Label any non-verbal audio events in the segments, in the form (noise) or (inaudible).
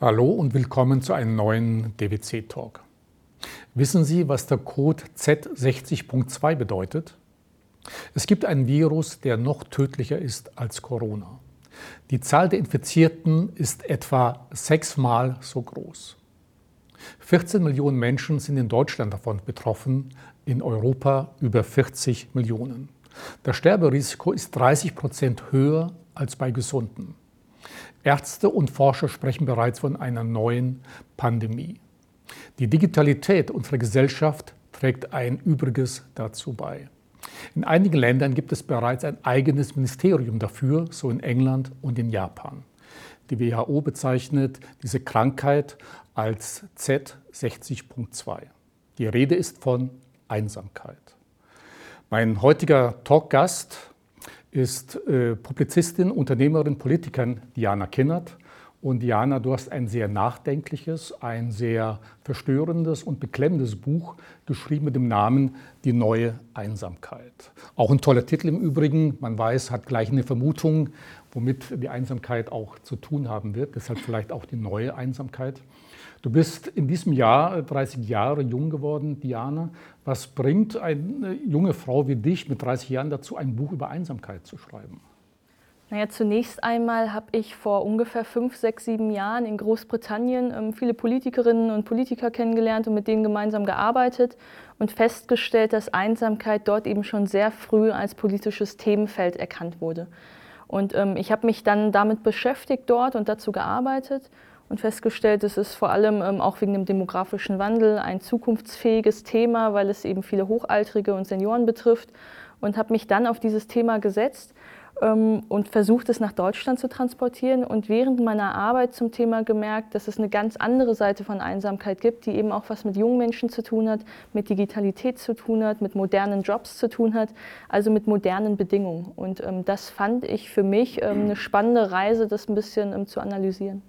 Hallo und willkommen zu einem neuen DWC-Talk. Wissen Sie, was der Code Z60.2 bedeutet? Es gibt einen Virus, der noch tödlicher ist als Corona. Die Zahl der Infizierten ist etwa sechsmal so groß. 14 Millionen Menschen sind in Deutschland davon betroffen, in Europa über 40 Millionen. Das Sterberisiko ist 30 Prozent höher als bei Gesunden. Ärzte und Forscher sprechen bereits von einer neuen Pandemie. Die Digitalität unserer Gesellschaft trägt ein Übriges dazu bei. In einigen Ländern gibt es bereits ein eigenes Ministerium dafür, so in England und in Japan. Die WHO bezeichnet diese Krankheit als Z60.2. Die Rede ist von Einsamkeit. Mein heutiger Talkgast ist äh, Publizistin, Unternehmerin, Politikerin Diana Kinnert. Und Diana, du hast ein sehr nachdenkliches, ein sehr verstörendes und beklemmendes Buch geschrieben mit dem Namen Die neue Einsamkeit. Auch ein toller Titel im Übrigen. Man weiß, hat gleich eine Vermutung, womit die Einsamkeit auch zu tun haben wird. Deshalb vielleicht auch die neue Einsamkeit. Du bist in diesem Jahr 30 äh, Jahre jung geworden, Diana. Was bringt eine junge Frau wie dich mit 30 Jahren dazu, ein Buch über Einsamkeit zu schreiben? Naja, zunächst einmal habe ich vor ungefähr fünf, sechs, sieben Jahren in Großbritannien ähm, viele Politikerinnen und Politiker kennengelernt und mit denen gemeinsam gearbeitet und festgestellt, dass Einsamkeit dort eben schon sehr früh als politisches Themenfeld erkannt wurde. Und ähm, ich habe mich dann damit beschäftigt dort und dazu gearbeitet und festgestellt, es ist vor allem ähm, auch wegen dem demografischen Wandel ein zukunftsfähiges Thema, weil es eben viele Hochaltrige und Senioren betrifft und habe mich dann auf dieses Thema gesetzt ähm, und versucht, es nach Deutschland zu transportieren und während meiner Arbeit zum Thema gemerkt, dass es eine ganz andere Seite von Einsamkeit gibt, die eben auch was mit jungen Menschen zu tun hat, mit Digitalität zu tun hat, mit modernen Jobs zu tun hat, also mit modernen Bedingungen. Und ähm, das fand ich für mich ähm, eine spannende Reise, das ein bisschen ähm, zu analysieren.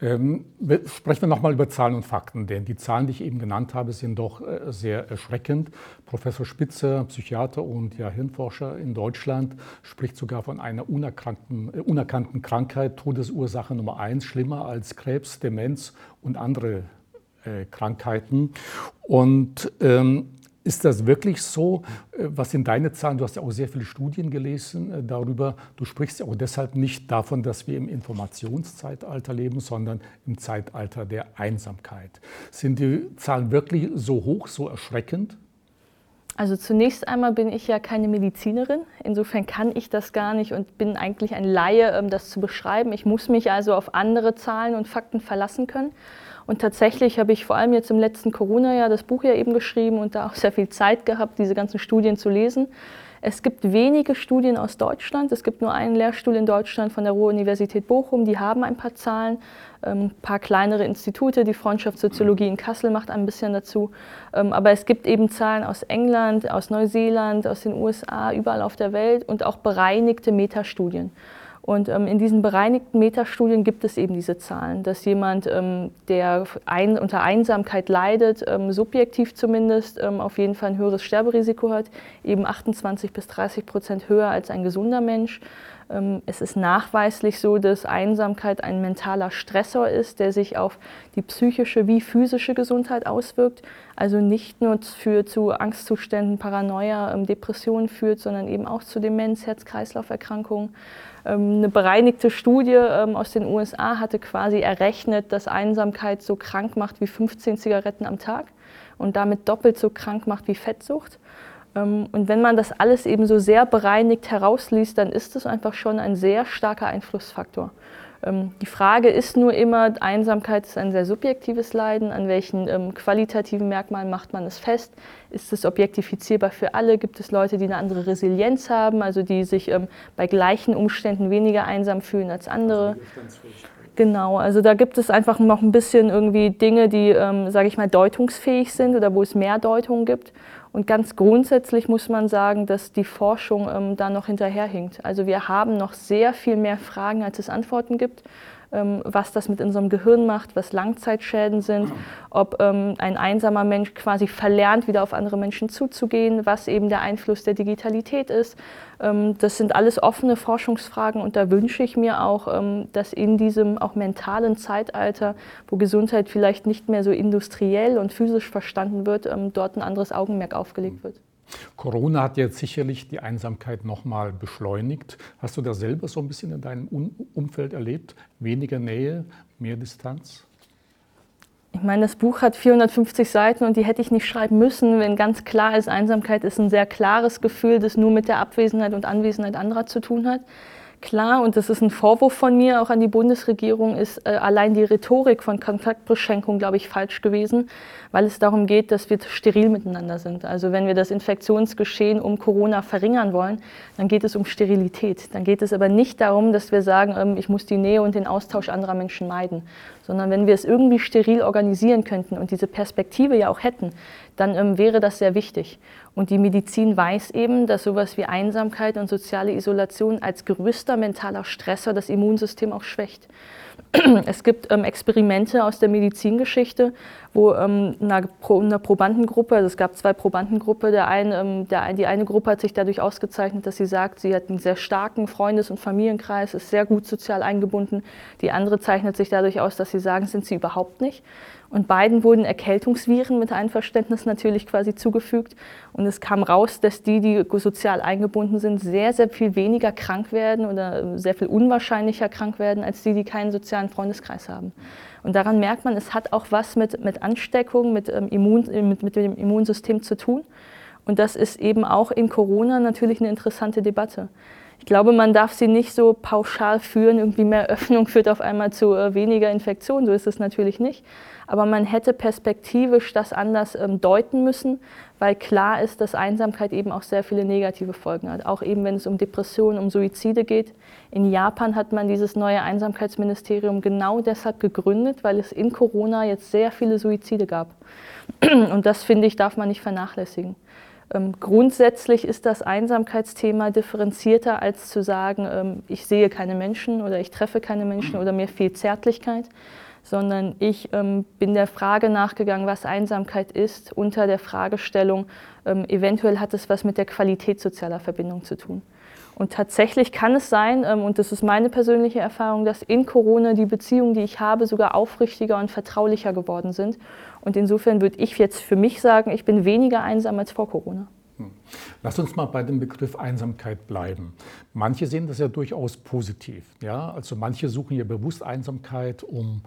Ähm, sprechen wir nochmal über Zahlen und Fakten, denn die Zahlen, die ich eben genannt habe, sind doch äh, sehr erschreckend. Professor Spitzer, Psychiater und ja, Hirnforscher in Deutschland, spricht sogar von einer unerkannten, äh, unerkannten Krankheit, Todesursache Nummer eins, schlimmer als Krebs, Demenz und andere äh, Krankheiten. Und ähm, ist das wirklich so? Äh, was sind deine Zahlen? Du hast ja auch sehr viele Studien gelesen äh, darüber. Du sprichst ja auch deshalb nicht davon, dass wir im Informationszeitalter leben, sondern im Zeitalter der Einsamkeit. Sind die Zahlen wirklich so hoch, so erschreckend? Also zunächst einmal bin ich ja keine Medizinerin. Insofern kann ich das gar nicht und bin eigentlich ein Laie, ähm, das zu beschreiben. Ich muss mich also auf andere Zahlen und Fakten verlassen können. Und tatsächlich habe ich vor allem jetzt im letzten Corona-Jahr das Buch ja eben geschrieben und da auch sehr viel Zeit gehabt, diese ganzen Studien zu lesen. Es gibt wenige Studien aus Deutschland. Es gibt nur einen Lehrstuhl in Deutschland von der Ruhr-Universität Bochum. Die haben ein paar Zahlen, ähm, ein paar kleinere Institute. Die Freundschaftssoziologie in Kassel macht ein bisschen dazu. Ähm, aber es gibt eben Zahlen aus England, aus Neuseeland, aus den USA, überall auf der Welt und auch bereinigte Metastudien. Und ähm, in diesen bereinigten Metastudien gibt es eben diese Zahlen, dass jemand, ähm, der ein, unter Einsamkeit leidet, ähm, subjektiv zumindest ähm, auf jeden Fall ein höheres Sterberisiko hat, eben 28 bis 30 Prozent höher als ein gesunder Mensch. Ähm, es ist nachweislich so, dass Einsamkeit ein mentaler Stressor ist, der sich auf die psychische wie physische Gesundheit auswirkt. Also nicht nur für, zu Angstzuständen, Paranoia, ähm, Depressionen führt, sondern eben auch zu Demenz, Herz-Kreislauf-Erkrankungen. Ähm, eine bereinigte Studie aus den USA hatte quasi errechnet, dass Einsamkeit so krank macht wie 15 Zigaretten am Tag und damit doppelt so krank macht wie Fettsucht. Ähm, und wenn man das alles eben so sehr bereinigt herausliest, dann ist es einfach schon ein sehr starker Einflussfaktor. Ähm, die Frage ist nur immer, Einsamkeit ist ein sehr subjektives Leiden. An welchen ähm, qualitativen Merkmalen macht man es fest? Ist es objektifizierbar für alle? Gibt es Leute, die eine andere Resilienz haben, also die sich bei gleichen Umständen weniger einsam fühlen als andere? Genau, also da gibt es einfach noch ein bisschen irgendwie Dinge, die, ähm, sage ich mal, deutungsfähig sind oder wo es mehr Deutungen gibt. Und ganz grundsätzlich muss man sagen, dass die Forschung ähm, da noch hinterherhinkt. Also wir haben noch sehr viel mehr Fragen, als es Antworten gibt. Ähm, was das mit unserem Gehirn macht, was Langzeitschäden sind, ob ähm, ein einsamer Mensch quasi verlernt, wieder auf andere Menschen zuzugehen, was eben der Einfluss der Digitalität ist. Ähm, das sind alles offene Forschungsfragen und da wünsche ich mir auch, dass in diesem auch mentalen Zeitalter, wo Gesundheit vielleicht nicht mehr so industriell und physisch verstanden wird, dort ein anderes Augenmerk aufgelegt wird. Corona hat jetzt sicherlich die Einsamkeit nochmal beschleunigt. Hast du das selber so ein bisschen in deinem Umfeld erlebt? Weniger Nähe, mehr Distanz? Ich meine, das Buch hat 450 Seiten und die hätte ich nicht schreiben müssen, wenn ganz klar ist, Einsamkeit ist ein sehr klares Gefühl, das nur mit der Abwesenheit und Anwesenheit anderer zu tun hat. Klar, und das ist ein Vorwurf von mir auch an die Bundesregierung, ist äh, allein die Rhetorik von Kontaktbeschränkung, glaube ich, falsch gewesen, weil es darum geht, dass wir steril miteinander sind. Also wenn wir das Infektionsgeschehen um Corona verringern wollen, dann geht es um Sterilität. Dann geht es aber nicht darum, dass wir sagen, ähm, ich muss die Nähe und den Austausch anderer Menschen meiden, sondern wenn wir es irgendwie steril organisieren könnten und diese Perspektive ja auch hätten, dann ähm, wäre das sehr wichtig. Und die Medizin weiß eben, dass sowas wie Einsamkeit und soziale Isolation als größter mentaler Stressor das Immunsystem auch schwächt. (clears throat) Es gibt ähm, Experimente aus der Medizingeschichte, wo ähm, einer, Pro, einer, Probandengruppe, also es gab zwei Probandengruppen, der eine, ähm, der, die eine Gruppe hat sich dadurch ausgezeichnet, dass sie sagt, sie hat einen sehr starken Freundes- und Familienkreis, ist sehr gut sozial eingebunden. Die andere zeichnet sich dadurch aus, dass sie sagen, sind sie überhaupt nicht. Und beiden wurden Erkältungsviren mit Einverständnis natürlich quasi zugefügt. Und es kam raus, dass die, die sozial eingebunden sind, sehr, sehr viel weniger krank werden oder sehr viel unwahrscheinlicher krank werden, als die, die keinen sozialen Freundeskreis haben. Und daran merkt man, es hat auch was mit, mit Ansteckung, mit, ähm, Immun, mit, mit dem Immunsystem zu tun. Und das ist eben auch in Corona natürlich eine interessante Debatte. Ich glaube, man darf sie nicht so pauschal führen, irgendwie mehr Öffnung führt auf einmal zu äh, weniger Infektion, so ist es natürlich nicht. Aber man hätte perspektivisch das anders ähm, deuten müssen, weil klar ist, dass Einsamkeit eben auch sehr viele negative Folgen hat. Auch eben, wenn es um Depressionen, um Suizide geht. In Japan hat man dieses neue Einsamkeitsministerium genau deshalb gegründet, weil es in Corona jetzt sehr viele Suizide gab. (clears throat) Und das, finde ich, darf man nicht vernachlässigen. Ähm, grundsätzlich ist das Einsamkeitsthema differenzierter, als zu sagen, ähm, ich sehe keine Menschen oder ich treffe keine Menschen oder mir fehlt Zärtlichkeit sondern ich ähm, bin der Frage nachgegangen, was Einsamkeit ist, unter der Fragestellung, ähm, eventuell hat es was mit der Qualität sozialer Verbindung zu tun. Und tatsächlich kann es sein, ähm, und das ist meine persönliche Erfahrung, dass in Corona die Beziehungen, die ich habe, sogar aufrichtiger und vertraulicher geworden sind. Und insofern würde ich jetzt für mich sagen, ich bin weniger einsam als vor Corona. Hm. Lass uns mal bei dem Begriff Einsamkeit bleiben. Manche sehen das ja durchaus positiv. Ja? Also manche suchen ja bewusst Einsamkeit, um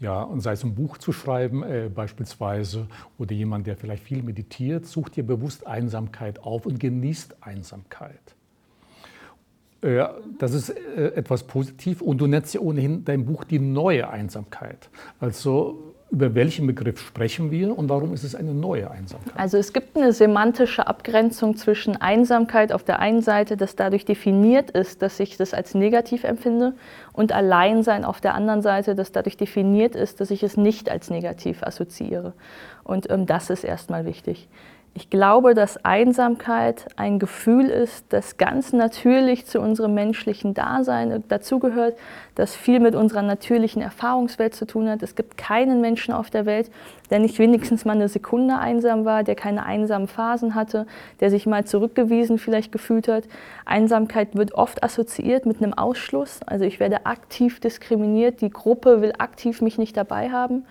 ja, und sei es ein Buch zu schreiben äh, beispielsweise oder jemand, der vielleicht viel meditiert, sucht dir bewusst Einsamkeit auf und genießt Einsamkeit. Äh, das ist äh, etwas positiv und du nennst ja ohnehin dein Buch die neue Einsamkeit. Also über welchen Begriff sprechen wir und warum ist es eine neue Einsamkeit? Also es gibt eine semantische Abgrenzung zwischen Einsamkeit auf der einen Seite, das dadurch definiert ist, dass ich das als negativ empfinde, und Alleinsein auf der anderen Seite, das dadurch definiert ist, dass ich es nicht als negativ assoziiere. Und ähm, das ist erstmal wichtig. Ich glaube, dass Einsamkeit ein Gefühl ist, das ganz natürlich zu unserem menschlichen Dasein dazugehört, das viel mit unserer natürlichen Erfahrungswelt zu tun hat. Es gibt keinen Menschen auf der Welt, der nicht wenigstens mal eine Sekunde einsam war, der keine einsamen Phasen hatte, der sich mal zurückgewiesen vielleicht gefühlt hat. Einsamkeit wird oft assoziiert mit einem Ausschluss. Also ich werde aktiv diskriminiert, die Gruppe will aktiv mich nicht dabei haben.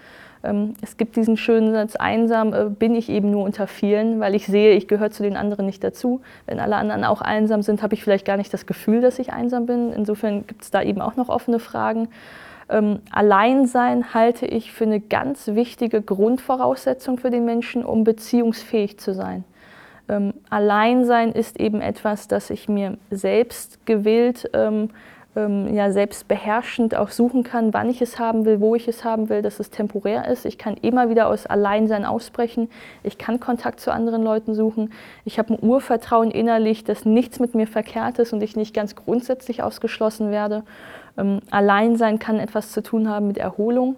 Ähm, es gibt diesen schönen Satz, einsam äh, bin ich eben nur unter vielen, weil ich sehe, ich gehöre zu den anderen nicht dazu. Wenn alle anderen auch einsam sind, habe ich vielleicht gar nicht das Gefühl, dass ich einsam bin. Insofern gibt es da eben auch noch offene Fragen. Ähm, Alleinsein halte ich für eine ganz wichtige Grundvoraussetzung für den Menschen, um beziehungsfähig zu sein. Ähm, Alleinsein ist eben etwas, das ich mir selbst gewillt ähm, ähm, ja, selbst beherrschend auch suchen kann, wann ich es haben will, wo ich es haben will, dass es temporär ist. Ich kann immer wieder aus Alleinsein ausbrechen. Ich kann Kontakt zu anderen Leuten suchen. Ich habe ein Urvertrauen innerlich, dass nichts mit mir verkehrt ist und ich nicht ganz grundsätzlich ausgeschlossen werde. Ähm, Alleinsein kann etwas zu tun haben mit Erholung,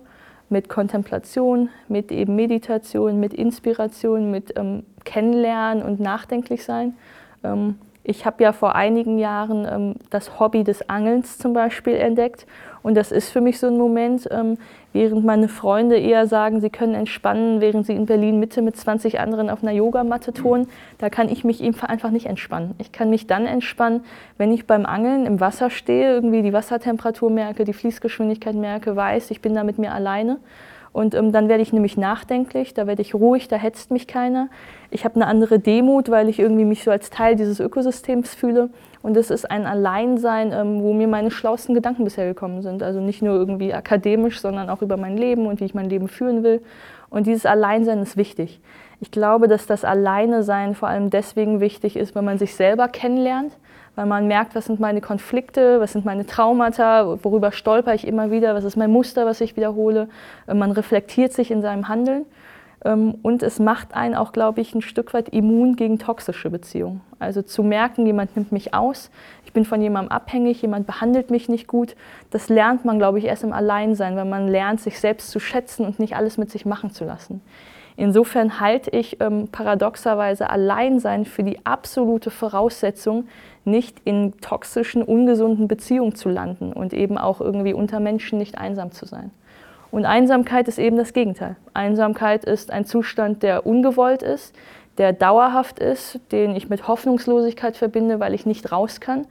mit Kontemplation, mit eben Meditation, mit Inspiration, mit ähm, Kennenlernen und Nachdenklichsein. Ähm, Ich habe ja vor einigen Jahren ähm, das Hobby des Angelns zum Beispiel entdeckt. Und das ist für mich so ein Moment, ähm, während meine Freunde eher sagen, sie können entspannen, während sie in Berlin Mitte mit 20 anderen auf einer Yogamatte tun. Da kann ich mich einfach nicht entspannen. Ich kann mich dann entspannen, wenn ich beim Angeln im Wasser stehe, irgendwie die Wassertemperatur merke, die Fließgeschwindigkeit merke, weiß, ich bin da mit mir alleine. Und ähm, dann werde ich nämlich nachdenklich, da werde ich ruhig, da hetzt mich keiner. Ich habe eine andere Demut, weil ich irgendwie mich so als Teil dieses Ökosystems fühle. Und es ist ein Alleinsein, ähm, wo mir meine schlauesten Gedanken bisher gekommen sind. Also nicht nur irgendwie akademisch, sondern auch über mein Leben und wie ich mein Leben führen will. Und dieses Alleinsein ist wichtig. Ich glaube, dass das Alleinesein vor allem deswegen wichtig ist, wenn man sich selber kennenlernt weil man merkt, was sind meine Konflikte, was sind meine Traumata, worüber stolper ich immer wieder, was ist mein Muster, was ich wiederhole. Äh, man reflektiert sich in seinem Handeln ähm, und es macht einen auch, glaube ich, ein Stück weit immun gegen toxische Beziehungen. Also zu merken, jemand nimmt mich aus, ich bin von jemandem abhängig, jemand behandelt mich nicht gut, das lernt man, glaube ich, erst im Alleinsein, wenn man lernt, sich selbst zu schätzen und nicht alles mit sich machen zu lassen. Insofern halte ich ähm, paradoxerweise Alleinsein für die absolute Voraussetzung, nicht in toxischen, ungesunden Beziehungen zu landen und eben auch irgendwie unter Menschen nicht einsam zu sein. Und Einsamkeit ist eben das Gegenteil. Einsamkeit ist ein Zustand, der ungewollt ist, der dauerhaft ist, den ich mit Hoffnungslosigkeit verbinde, weil ich nicht raus kann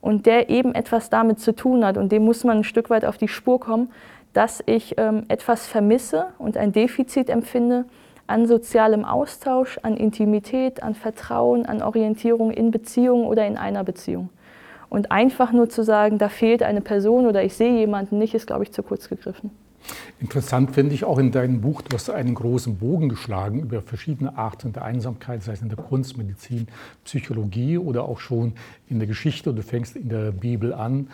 und der eben etwas damit zu tun hat. Und dem muss man ein Stück weit auf die Spur kommen, dass ich ähm, etwas vermisse und ein Defizit empfinde, an sozialem Austausch, an Intimität, an Vertrauen, an Orientierung in Beziehungen oder in einer Beziehung. Und einfach nur zu sagen, da fehlt eine Person oder ich sehe jemanden nicht, ist, glaube ich, zu kurz gegriffen. Interessant finde ich auch in deinem Buch, du hast einen großen Bogen geschlagen über verschiedene Arten der Einsamkeit, sei es in der Kunst, Medizin, Psychologie oder auch schon in der Geschichte. Du fängst in der Bibel an,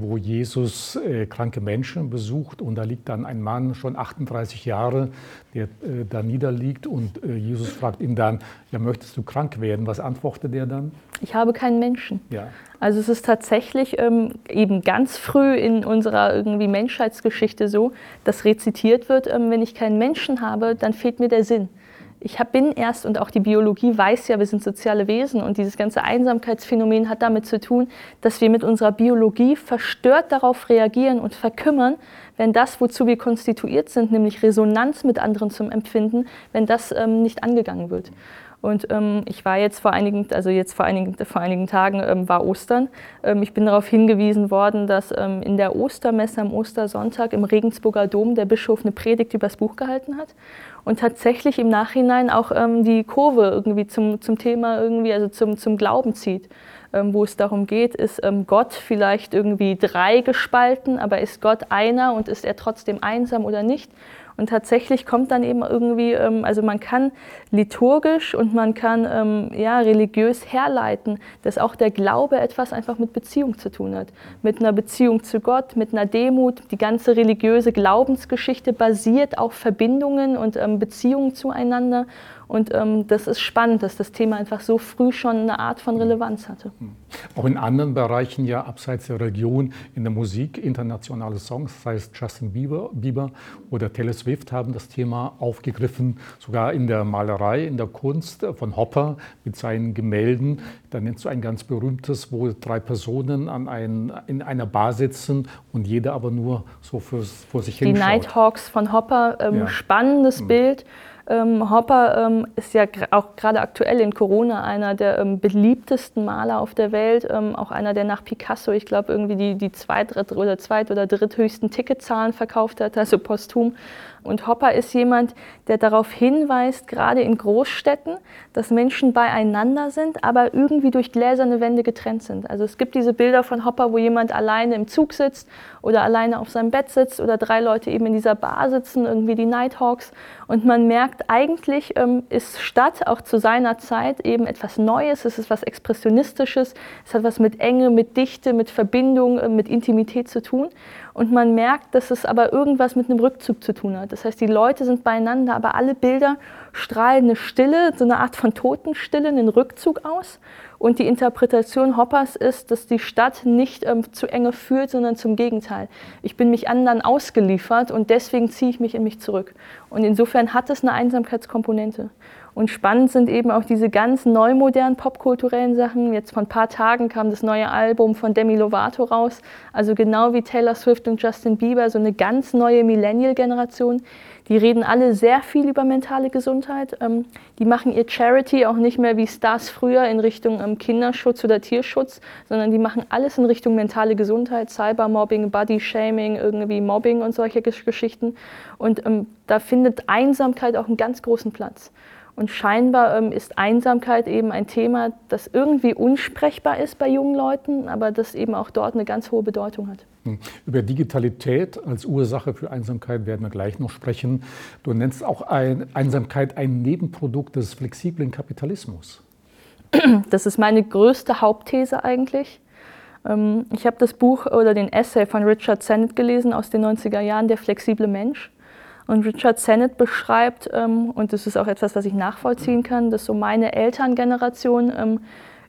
wo Jesus äh, kranke Menschen besucht und da liegt dann ein Mann, schon 38 Jahre, der äh, da niederliegt und Jesus fragt ihn dann, ja, möchtest du krank werden? Was antwortet er dann? Ich habe keinen Menschen. Ja. Also es ist tatsächlich ähm, eben ganz früh in unserer irgendwie Menschheitsgeschichte so, dass rezitiert wird, ähm, wenn ich keinen Menschen habe, dann fehlt mir der Sinn ich bin erst, und auch die Biologie weiß ja, wir sind soziale Wesen und dieses ganze Einsamkeitsphänomen hat damit zu tun, dass wir mit unserer Biologie verstört darauf reagieren und verkümmern, wenn das, wozu wir konstituiert sind, nämlich Resonanz mit anderen zum Empfinden, wenn das ähm, nicht angegangen wird. Und ähm, ich war jetzt vor einigen, also jetzt vor einigen, vor einigen Tagen ähm, war Ostern. Ähm, ich bin darauf hingewiesen worden, dass ähm, in der Ostermesse am Ostersonntag im Regensburger Dom der Bischof eine Predigt über das Buch gehalten hat und tatsächlich im Nachhinein auch ähm, die Kurve irgendwie zum, zum Thema irgendwie, also zum, zum Glauben zieht. Ähm, wo es darum geht, ist Gott vielleicht irgendwie drei gespalten, aber ist Gott einer und ist er trotzdem einsam oder nicht? Und tatsächlich kommt dann eben irgendwie, ähm, also man kann liturgisch und man kann ähm, ja, religiös herleiten, dass auch der Glaube etwas einfach mit Beziehung zu tun hat. Mit einer Beziehung zu Gott, mit einer Demut. Die ganze religiöse Glaubensgeschichte basiert auf Verbindungen und ähm, Beziehungen zueinander. Und ähm, das ist spannend, dass das Thema einfach so früh schon eine Art von Relevanz hatte. Hm. Auch in anderen Bereichen ja abseits der Religion, in der Musik, internationale Songs, das heißt Justin Bieber, Bieber oder Taylor Swift haben das Thema aufgegriffen, sogar in der Malerei, in der Kunst von Hopper mit seinen Gemälden. Da nennst du ein ganz berühmtes, wo drei Personen an ein, in einer Bar sitzen und jeder aber nur so für, vor sich hin Die Nighthawks von Hopper, ähm, ja. spannendes mhm. Bild. Ähm, Hopper ähm, ist ja auch gerade aktuell in Corona einer der ähm, beliebtesten Maler auf der Welt, ähm, auch einer, der nach Picasso, ich glaube, irgendwie die, die zweit- oder zweit- oder dritthöchsten Ticketzahlen verkauft hat, also posthum. Und Hopper ist jemand, der darauf hinweist, gerade in Großstädten, dass Menschen beieinander sind, aber irgendwie durch gläserne Wände getrennt sind. Also es gibt diese Bilder von Hopper, wo jemand alleine im Zug sitzt oder alleine auf seinem Bett sitzt oder drei Leute eben in dieser Bar sitzen, irgendwie die Nighthawks. Und man merkt, eigentlich ähm, ist Stadt auch zu seiner Zeit eben etwas Neues, es ist was Expressionistisches, es hat was mit Enge, mit Dichte, mit Verbindung, äh, mit Intimität zu tun. Und man merkt, dass es aber irgendwas mit einem Rückzug zu tun hat. Das heißt, die Leute sind beieinander, aber alle Bilder strahlen eine Stille, so eine Art von Totenstille, einen Rückzug aus. Und die Interpretation Hoppers ist, dass die Stadt nicht ähm, zu enge führt, sondern zum Gegenteil. Ich bin mich anderen ausgeliefert und deswegen ziehe ich mich in mich zurück. Und insofern hat es eine Einsamkeitskomponente. Und spannend sind eben auch diese ganz neu modernen popkulturellen Sachen. Jetzt vor ein paar Tagen kam das neue Album von Demi Lovato raus. Also genau wie Taylor Swift und Justin Bieber, so eine ganz neue Millennial-Generation. Die reden alle sehr viel über mentale Gesundheit. Ähm, die machen ihr Charity auch nicht mehr wie Stars früher in Richtung ähm, Kinderschutz oder Tierschutz, sondern die machen alles in Richtung mentale Gesundheit, Cybermobbing, Body-Shaming, irgendwie Mobbing und solche Geschichten. Und ähm, da findet Einsamkeit auch einen ganz großen Platz. Und scheinbar ähm, ist Einsamkeit eben ein Thema, das irgendwie unsprechbar ist bei jungen Leuten, aber das eben auch dort eine ganz hohe Bedeutung hat. Hm. Über Digitalität als Ursache für Einsamkeit werden wir gleich noch sprechen. Du nennst auch ein, Einsamkeit ein Nebenprodukt des flexiblen Kapitalismus. Das ist meine größte Hauptthese eigentlich. Ähm, ich habe das Buch oder den Essay von Richard Sennett gelesen aus den 90er Jahren, Der flexible Mensch. Und Richard Sennett beschreibt, ähm, und das ist auch etwas, was ich nachvollziehen kann, dass so meine Elterngeneration ähm,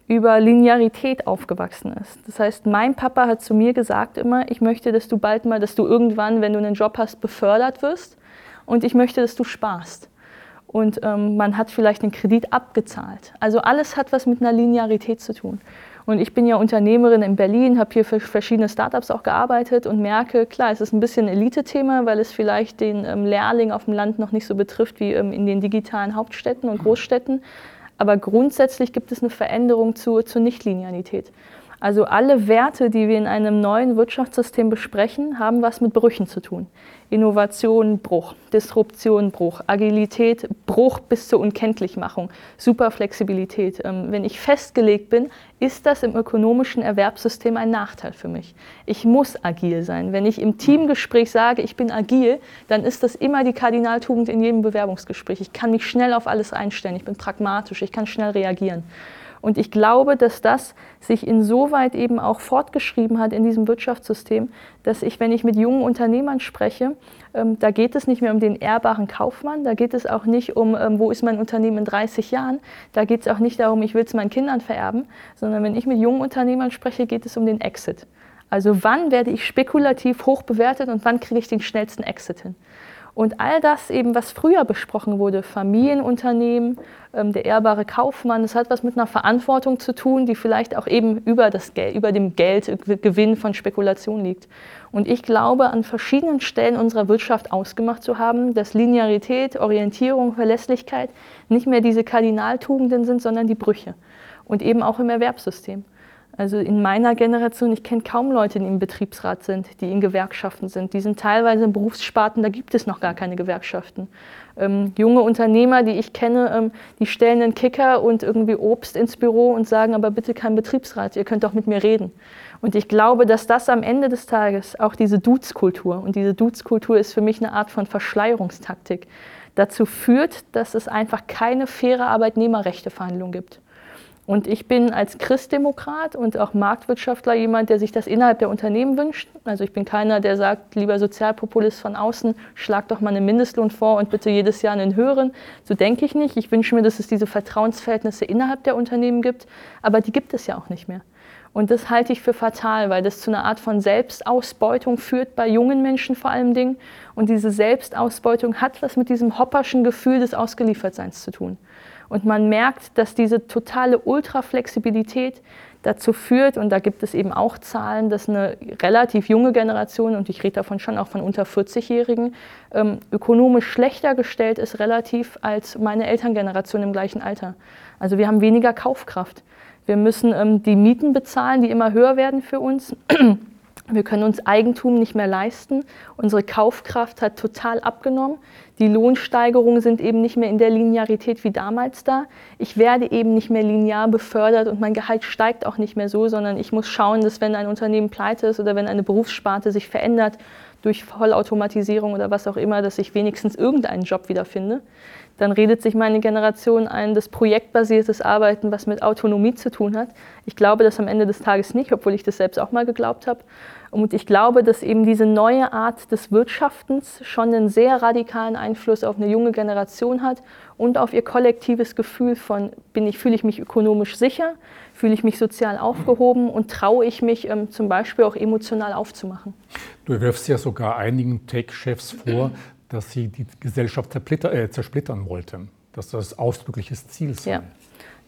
über Linearität aufgewachsen ist. Das heißt, mein Papa hat zu mir gesagt immer, ich möchte, dass du bald mal, dass du irgendwann, wenn du einen Job hast, befördert wirst und ich möchte, dass du sparst. Und ähm, man hat vielleicht den Kredit abgezahlt. Also alles hat was mit einer Linearität zu tun. Und ich bin ja Unternehmerin in Berlin, habe hier für verschiedene Startups auch gearbeitet und merke, klar, es ist ein bisschen ein Elite-Thema, weil es vielleicht den ähm, Lehrling auf dem Land noch nicht so betrifft wie ähm, in den digitalen Hauptstädten und Großstädten. Aber grundsätzlich gibt es eine Veränderung zur, zur Nichtlinearität. Also alle Werte, die wir in einem neuen Wirtschaftssystem besprechen, haben was mit Brüchen zu tun. Innovation, Bruch, Disruption, Bruch, Agilität, Bruch bis zur Unkenntlichmachung, Superflexibilität. Ähm, wenn ich festgelegt bin, ist das im ökonomischen Erwerbssystem ein Nachteil für mich. Ich muss agil sein. Wenn ich im Teamgespräch sage, ich bin agil, dann ist das immer die Kardinaltugend in jedem Bewerbungsgespräch. Ich kann mich schnell auf alles einstellen, ich bin pragmatisch, ich kann schnell reagieren. Und ich glaube, dass das sich insoweit eben auch fortgeschrieben hat in diesem Wirtschaftssystem, dass ich, wenn ich mit jungen Unternehmern spreche, ähm, da geht es nicht mehr um den ehrbaren Kaufmann, da geht es auch nicht um, ähm, wo ist mein Unternehmen in 30 Jahren, da geht es auch nicht darum, ich will es meinen Kindern vererben, sondern wenn ich mit jungen Unternehmern spreche, geht es um den Exit. Also wann werde ich spekulativ hoch bewertet und wann kriege ich den schnellsten Exit hin? Und all das eben, was früher besprochen wurde, Familienunternehmen, ähm, der ehrbare Kaufmann, das hat was mit einer Verantwortung zu tun, die vielleicht auch eben über, das Geld, über dem Geldgewinn von Spekulation liegt. Und ich glaube, an verschiedenen Stellen unserer Wirtschaft ausgemacht zu haben, dass Linearität, Orientierung, Verlässlichkeit nicht mehr diese Kardinaltugenden sind, sondern die Brüche. Und eben auch im Erwerbssystem. Also in meiner Generation, ich kenne kaum Leute, die im Betriebsrat sind, die in Gewerkschaften sind. Die sind teilweise in Berufssparten, da gibt es noch gar keine Gewerkschaften. Ähm, junge Unternehmer, die ich kenne, ähm, die stellen einen Kicker und irgendwie Obst ins Büro und sagen, aber bitte kein Betriebsrat, ihr könnt doch mit mir reden. Und ich glaube, dass das am Ende des Tages auch diese Dudes-Kultur, und diese Dudes-Kultur ist für mich eine Art von Verschleierungstaktik, dazu führt, dass es einfach keine faire Arbeitnehmerrechteverhandlung gibt. Und ich bin als Christdemokrat und auch Marktwirtschaftler jemand, der sich das innerhalb der Unternehmen wünscht. Also ich bin keiner, der sagt, lieber Sozialpopulist von außen, schlag doch mal einen Mindestlohn vor und bitte jedes Jahr einen höheren. So denke ich nicht. Ich wünsche mir, dass es diese Vertrauensverhältnisse innerhalb der Unternehmen gibt, aber die gibt es ja auch nicht mehr. Und das halte ich für fatal, weil das zu einer Art von Selbstausbeutung führt, bei jungen Menschen vor allem Dingen. Und diese Selbstausbeutung hat was mit diesem hopperschen Gefühl des Ausgeliefertseins zu tun. Und man merkt, dass diese totale Ultraflexibilität dazu führt, und da gibt es eben auch Zahlen, dass eine relativ junge Generation, und ich rede davon schon auch von unter 40-Jährigen, ähm, ökonomisch schlechter gestellt ist relativ als meine Elterngeneration im gleichen Alter. Also wir haben weniger Kaufkraft. Wir müssen ähm, die Mieten bezahlen, die immer höher werden für uns. (clears throat) Wir können uns Eigentum nicht mehr leisten. Unsere Kaufkraft hat total abgenommen. Die Lohnsteigerungen sind eben nicht mehr in der Linearität wie damals da. Ich werde eben nicht mehr linear befördert und mein Gehalt steigt auch nicht mehr so, sondern ich muss schauen, dass wenn ein Unternehmen pleite ist oder wenn eine Berufssparte sich verändert durch Vollautomatisierung oder was auch immer, dass ich wenigstens irgendeinen Job wiederfinde. Dann redet sich meine Generation ein, das projektbasiertes Arbeiten, was mit Autonomie zu tun hat. Ich glaube das am Ende des Tages nicht, obwohl ich das selbst auch mal geglaubt habe. Und ich glaube, dass eben diese neue Art des Wirtschaftens schon einen sehr radikalen Einfluss auf eine junge Generation hat und auf ihr kollektives Gefühl von, bin ich, fühle ich mich ökonomisch sicher, fühle ich mich sozial aufgehoben und traue ich mich ähm, zum Beispiel auch emotional aufzumachen. Du wirfst ja sogar einigen Tech-Chefs vor, dass Sie die Gesellschaft äh, zersplittern wollten, dass das ausdrückliches Ziel sei. Ja.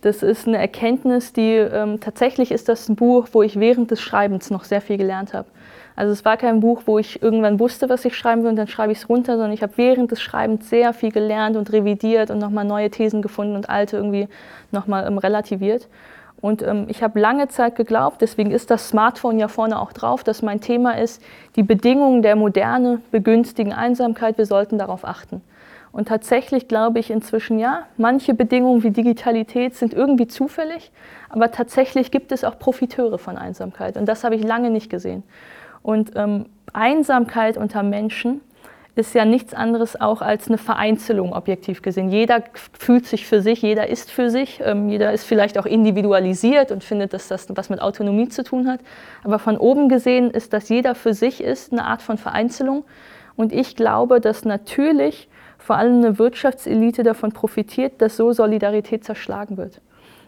Das ist eine Erkenntnis, die ähm, tatsächlich ist das ein Buch, wo ich während des Schreibens noch sehr viel gelernt habe. Also es war kein Buch, wo ich irgendwann wusste, was ich schreiben will und dann schreibe ich es runter, sondern ich habe während des Schreibens sehr viel gelernt und revidiert und nochmal neue Thesen gefunden und alte irgendwie nochmal ähm, relativiert. Und ähm, ich habe lange Zeit geglaubt, deswegen ist das Smartphone ja vorne auch drauf, dass mein Thema ist, die Bedingungen der Moderne begünstigen Einsamkeit, wir sollten darauf achten. Und tatsächlich glaube ich inzwischen ja, manche Bedingungen wie Digitalität sind irgendwie zufällig, aber tatsächlich gibt es auch Profiteure von Einsamkeit. Und das habe ich lange nicht gesehen. Und ähm, Einsamkeit unter Menschen ist ja nichts anderes auch als eine Vereinzelung objektiv gesehen. Jeder fühlt sich für sich, jeder ist für sich, ähm, jeder ist vielleicht auch individualisiert und findet, dass das was mit Autonomie zu tun hat. Aber von oben gesehen ist, dass jeder für sich ist, eine Art von Vereinzelung. Und ich glaube, dass natürlich vor allem eine Wirtschaftselite davon profitiert, dass so Solidarität zerschlagen wird.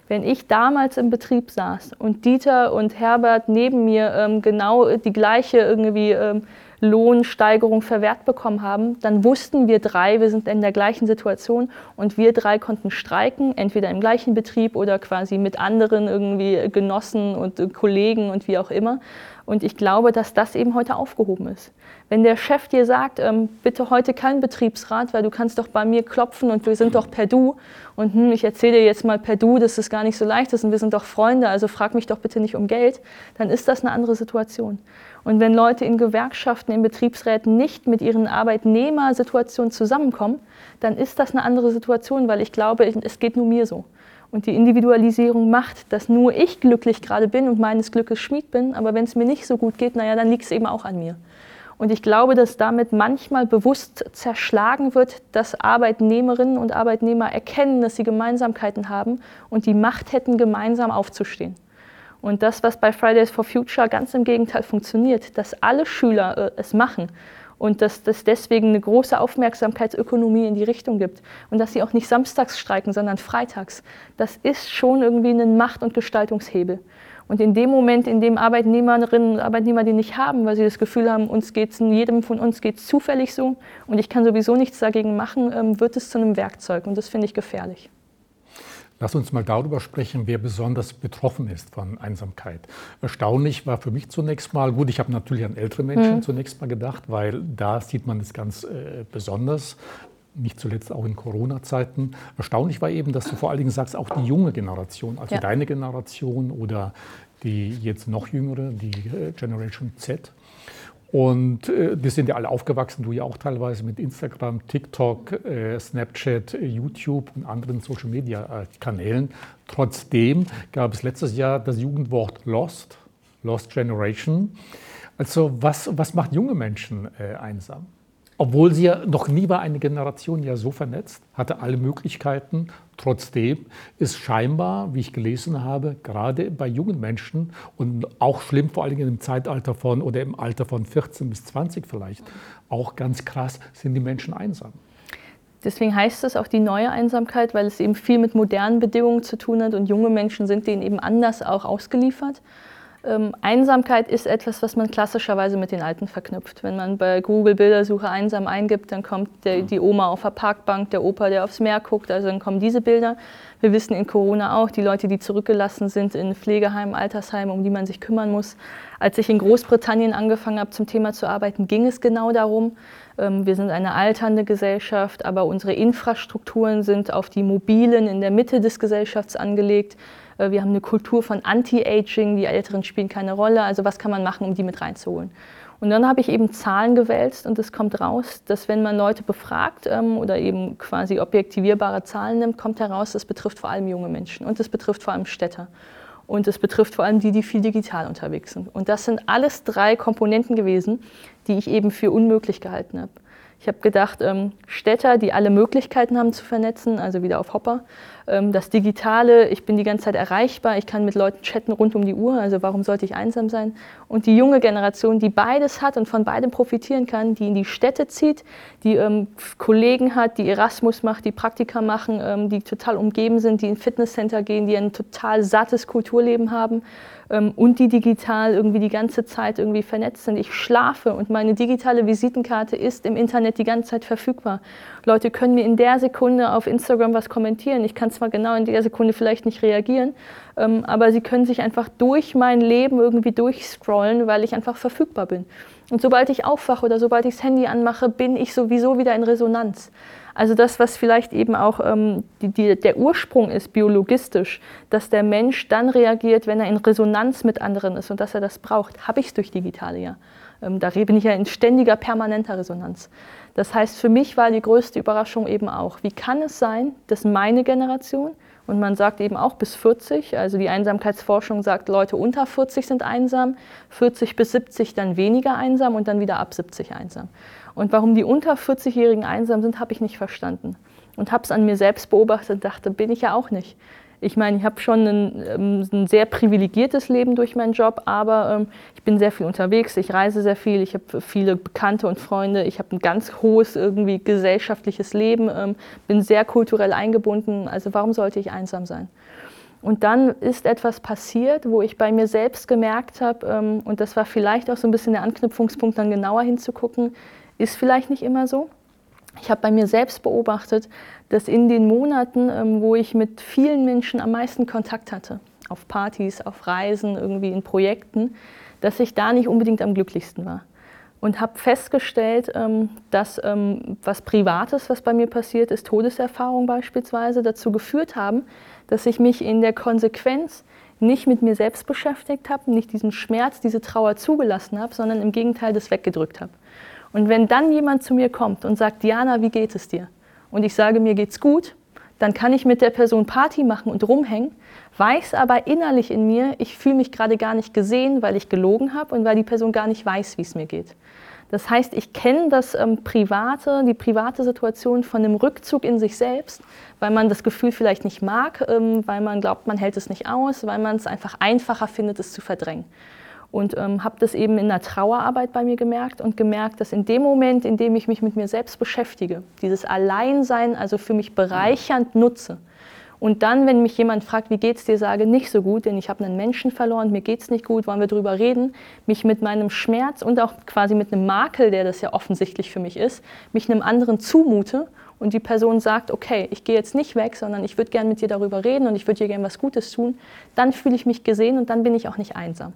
Wenn ich damals im Betrieb saß und Dieter und Herbert neben mir ähm, genau die gleiche irgendwie ähm, Lohnsteigerung verwehrt bekommen haben, dann wussten wir drei, wir sind in der gleichen Situation und wir drei konnten streiken, entweder im gleichen Betrieb oder quasi mit anderen irgendwie Genossen und Kollegen und wie auch immer. Und ich glaube, dass das eben heute aufgehoben ist. Wenn der Chef dir sagt, ähm, bitte heute kein Betriebsrat, weil du kannst doch bei mir klopfen und wir sind doch per Du und hm, ich erzähle dir jetzt mal per Du, dass es gar nicht so leicht ist und wir sind doch Freunde, also frag mich doch bitte nicht um Geld, dann ist das eine andere Situation. Und wenn Leute in Gewerkschaften, in Betriebsräten nicht mit ihren Arbeitnehmersituationen zusammenkommen, dann ist das eine andere Situation, weil ich glaube, es geht nur mir so. Und die Individualisierung macht, dass nur ich glücklich gerade bin und meines Glückes Schmied bin. Aber wenn es mir nicht so gut geht, naja, dann liegt es eben auch an mir. Und ich glaube, dass damit manchmal bewusst zerschlagen wird, dass Arbeitnehmerinnen und Arbeitnehmer erkennen, dass sie Gemeinsamkeiten haben und die Macht hätten, gemeinsam aufzustehen. Und das, was bei Fridays for Future ganz im Gegenteil funktioniert, dass alle Schüler äh, es machen und dass es deswegen eine große Aufmerksamkeitsökonomie in die Richtung gibt und dass sie auch nicht samstags streiken, sondern freitags. Das ist schon irgendwie ein Macht- und Gestaltungshebel. Und in dem Moment, in dem Arbeitnehmerinnen und Arbeitnehmer die nicht haben, weil sie das Gefühl haben, uns geht's, jedem von uns geht es zufällig so und ich kann sowieso nichts dagegen machen, ähm, wird es zu einem Werkzeug und das finde ich gefährlich. Lass uns mal darüber sprechen, wer besonders betroffen ist von Einsamkeit. Erstaunlich war für mich zunächst mal, gut, ich habe natürlich an ältere Menschen mhm. zunächst mal gedacht, weil da sieht man es ganz äh, besonders, nicht zuletzt auch in Corona-Zeiten. Erstaunlich war eben, dass du vor allen Dingen sagst, auch die junge Generation, also ja. deine Generation oder die jetzt noch jüngere, die äh, Generation Z. Und äh, die sind ja alle aufgewachsen, du ja auch teilweise mit Instagram, TikTok, äh, Snapchat, YouTube und anderen Social-Media-Kanälen. Trotzdem gab es letztes Jahr das Jugendwort Lost, Lost Generation. Also was, was macht junge Menschen äh, einsam? Obwohl sie ja noch nie war eine Generation ja so vernetzt, hatte alle Möglichkeiten. Trotzdem ist scheinbar, wie ich gelesen habe, gerade bei jungen Menschen und auch schlimm vor allen Dingen im Zeitalter von oder im Alter von 14 bis 20 vielleicht, auch ganz krass, sind die Menschen einsam. Deswegen heißt es auch die neue Einsamkeit, weil es eben viel mit modernen Bedingungen zu tun hat und junge Menschen sind denen eben anders auch ausgeliefert. Ähm, Einsamkeit ist etwas, was man klassischerweise mit den Alten verknüpft. Wenn man bei Google Bildersuche einsam eingibt, dann kommt der, die Oma auf der Parkbank, der Opa, der aufs Meer guckt, also dann kommen diese Bilder. Wir wissen in Corona auch, die Leute, die zurückgelassen sind in Pflegeheimen, Altersheimen, um die man sich kümmern muss. Als ich in Großbritannien angefangen habe, zum Thema zu arbeiten, ging es genau darum. Ähm, wir sind eine alternde Gesellschaft, aber unsere Infrastrukturen sind auf die Mobilen in der Mitte des Gesellschafts angelegt. Äh, wir haben eine Kultur von Anti-Aging, die Älteren spielen keine Rolle. Also was kann man machen, um die mit reinzuholen? Und dann habe ich eben Zahlen gewälzt und es kommt raus, dass wenn man Leute befragt ähm, oder eben quasi objektivierbare Zahlen nimmt, kommt heraus, das betrifft vor allem junge Menschen und es betrifft vor allem Städter. Und es betrifft vor allem die, die viel digital unterwegs sind. Und das sind alles drei Komponenten gewesen, die ich eben für unmöglich gehalten habe. Ich habe gedacht, ähm, Städter, die alle Möglichkeiten haben zu vernetzen, also wieder auf Hopper, Ähm, das Digitale, ich bin die ganze Zeit erreichbar, ich kann mit Leuten chatten rund um die Uhr, also warum sollte ich einsam sein? Und die junge Generation, die beides hat und von beidem profitieren kann, die in die Städte zieht, die ähm, Kollegen hat, die Erasmus macht, die Praktika machen, ähm, die total umgeben sind, die in Fitnesscenter gehen, die ein total sattes Kulturleben haben und die digital irgendwie die ganze Zeit irgendwie vernetzt sind. Ich schlafe und meine digitale Visitenkarte ist im Internet die ganze Zeit verfügbar. Leute können mir in der Sekunde auf Instagram was kommentieren. Ich kann zwar genau in der Sekunde vielleicht nicht reagieren, ähm, aber sie können sich einfach durch mein Leben irgendwie durchscrollen, weil ich einfach verfügbar bin. Und sobald ich aufwache oder sobald ich das Handy anmache, bin ich sowieso wieder in Resonanz. Also das, was vielleicht eben auch ähm, die, die, der Ursprung ist, biologistisch, dass der Mensch dann reagiert, wenn er in Resonanz mit anderen ist und dass er das braucht, habe ich es durch Digitale ja. Ähm, da bin ich ja in ständiger, permanenter Resonanz. Das heißt, für mich war die größte Überraschung eben auch, wie kann es sein, dass meine Generation, und man sagt eben auch bis 40, also die Einsamkeitsforschung sagt, Leute unter 40 sind einsam, 40 bis 70 dann weniger einsam und dann wieder ab 70 einsam. Und warum die unter 40-Jährigen einsam sind, habe ich nicht verstanden. Und habe es an mir selbst beobachtet und dachte, bin ich ja auch nicht. Ich meine, ich habe schon ein, ähm, ein, sehr privilegiertes Leben durch meinen Job, aber ähm, ich bin sehr viel unterwegs, ich reise sehr viel, ich habe viele Bekannte und Freunde, ich habe ein ganz hohes irgendwie gesellschaftliches Leben, ähm, bin sehr kulturell eingebunden. Also warum sollte ich einsam sein? Und dann ist etwas passiert, wo ich bei mir selbst gemerkt habe, ähm, und das war vielleicht auch so ein bisschen der Anknüpfungspunkt, dann genauer hinzugucken, ist vielleicht nicht immer so. Ich habe bei mir selbst beobachtet, dass in den Monaten, ähm, wo ich mit vielen Menschen am meisten Kontakt hatte, auf Partys, auf Reisen, irgendwie in Projekten, dass ich da nicht unbedingt am glücklichsten war. Und habe festgestellt, ähm, dass ähm, was Privates, was bei mir passiert ist, Todeserfahrung beispielsweise, dazu geführt haben, dass ich mich in der Konsequenz nicht mit mir selbst beschäftigt habe, nicht diesen Schmerz, diese Trauer zugelassen habe, sondern im Gegenteil das weggedrückt habe. Und wenn dann jemand zu mir kommt und sagt, Diana, wie geht es dir? Und ich sage, mir geht's gut, dann kann ich mit der Person Party machen und rumhängen, weiß aber innerlich in mir, ich fühle mich gerade gar nicht gesehen, weil ich gelogen habe und weil die Person gar nicht weiß, wie es mir geht. Das heißt, ich kenne das ähm, private, die private Situation von einem Rückzug in sich selbst, weil man das Gefühl vielleicht nicht mag, ähm, weil man glaubt, man hält es nicht aus, weil man es einfach einfacher findet, es zu verdrängen. Und ähm, habe das eben in der Trauerarbeit bei mir gemerkt und gemerkt, dass in dem Moment, in dem ich mich mit mir selbst beschäftige, dieses Alleinsein also für mich bereichernd nutze, und dann, wenn mich jemand fragt, wie geht's dir, sage nicht so gut, denn ich habe einen Menschen verloren, mir geht's nicht gut, wollen wir drüber reden, mich mit meinem Schmerz und auch quasi mit einem Makel, der das ja offensichtlich für mich ist, mich einem anderen zumute und die Person sagt, okay, ich gehe jetzt nicht weg, sondern ich würde gerne mit dir darüber reden und ich würde dir gerne was Gutes tun, dann fühle ich mich gesehen und dann bin ich auch nicht einsam.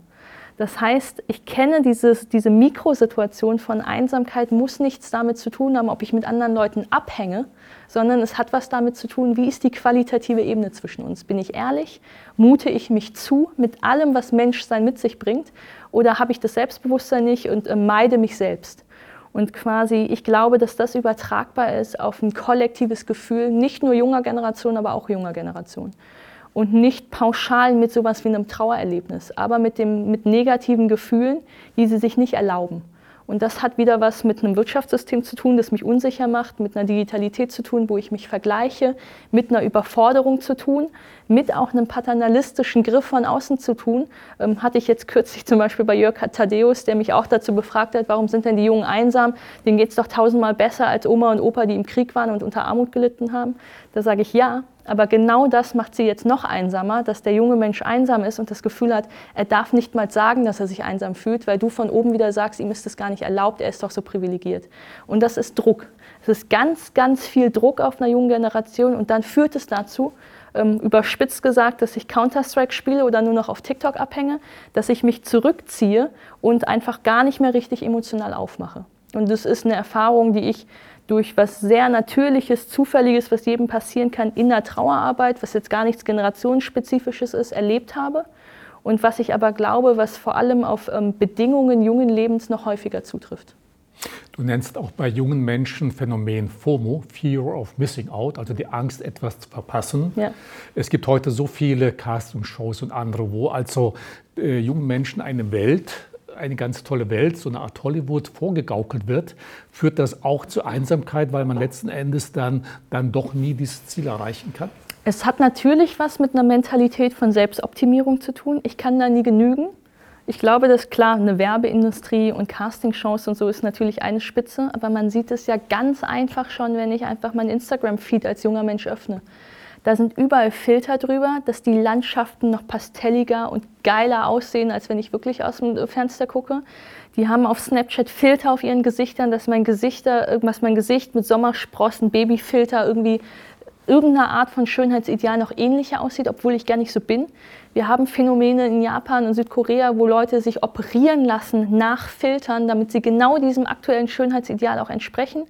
Das heißt, ich kenne dieses, diese Mikrosituation von Einsamkeit, muss nichts damit zu tun haben, ob ich mit anderen Leuten abhänge, sondern es hat was damit zu tun, wie ist die qualitative Ebene zwischen uns. Bin ich ehrlich? Mute ich mich zu mit allem, was Menschsein mit sich bringt? Oder habe ich das Selbstbewusstsein nicht und äh, meide mich selbst? Und quasi, ich glaube, dass das übertragbar ist auf ein kollektives Gefühl, nicht nur junger Generation, aber auch junger Generation und nicht pauschal mit sowas wie einem Trauererlebnis, aber mit, dem, mit negativen Gefühlen, die sie sich nicht erlauben. Und das hat wieder was mit einem Wirtschaftssystem zu tun, das mich unsicher macht, mit einer Digitalität zu tun, wo ich mich vergleiche, mit einer Überforderung zu tun, mit auch einem paternalistischen Griff von außen zu tun. Ähm, hatte ich jetzt kürzlich zum Beispiel bei Jörg Thaddeus, der mich auch dazu befragt hat, warum sind denn die Jungen einsam? Denen geht es doch tausendmal besser als Oma und Opa, die im Krieg waren und unter Armut gelitten haben. Da sage ich ja, aber genau das macht sie jetzt noch einsamer, dass der junge Mensch einsam ist und das Gefühl hat, er darf nicht mal sagen, dass er sich einsam fühlt, weil du von oben wieder sagst, ihm ist das gar nicht erlaubt, er ist doch so privilegiert. Und das ist Druck. Es ist ganz, ganz viel Druck auf einer jungen Generation und dann führt es dazu, ähm, überspitzt gesagt, dass ich Counter-Strike spiele oder nur noch auf TikTok abhänge, dass ich mich zurückziehe und einfach gar nicht mehr richtig emotional aufmache. Und das ist eine Erfahrung, die ich durch was sehr Natürliches, Zufälliges, was jedem passieren kann, in der Trauerarbeit, was jetzt gar nichts Generationsspezifisches ist, erlebt habe. Und was ich aber glaube, was vor allem auf ähm, Bedingungen jungen Lebens noch häufiger zutrifft. Du nennst auch bei jungen Menschen Phänomen FOMO, Fear of Missing Out, also die Angst, etwas zu verpassen. Ja. Es gibt heute so viele Castingshows und andere, wo also äh, jungen Menschen eine Welt eine ganz tolle Welt, so eine Art Hollywood vorgegaukelt wird, führt das auch zu Einsamkeit, weil man letzten Endes dann, dann doch nie dieses Ziel erreichen kann? Es hat natürlich was mit einer Mentalität von Selbstoptimierung zu tun. Ich kann da nie genügen. Ich glaube, dass klar, eine Werbeindustrie und Castingshows und so ist natürlich eine Spitze, aber man sieht es ja ganz einfach schon, wenn ich einfach meinen Instagram-Feed als junger Mensch öffne. Da sind überall Filter drüber, dass die Landschaften noch pastelliger und geiler aussehen, als wenn ich wirklich aus dem Fenster gucke. Die haben auf Snapchat Filter auf ihren Gesichtern, dass mein, Gesichter, dass mein Gesicht mit Sommersprossen, Babyfilter irgendwie irgendeiner Art von Schönheitsideal noch ähnlicher aussieht, obwohl ich gar nicht so bin. Wir haben Phänomene in Japan und Südkorea, wo Leute sich operieren lassen nach Filtern, damit sie genau diesem aktuellen Schönheitsideal auch entsprechen.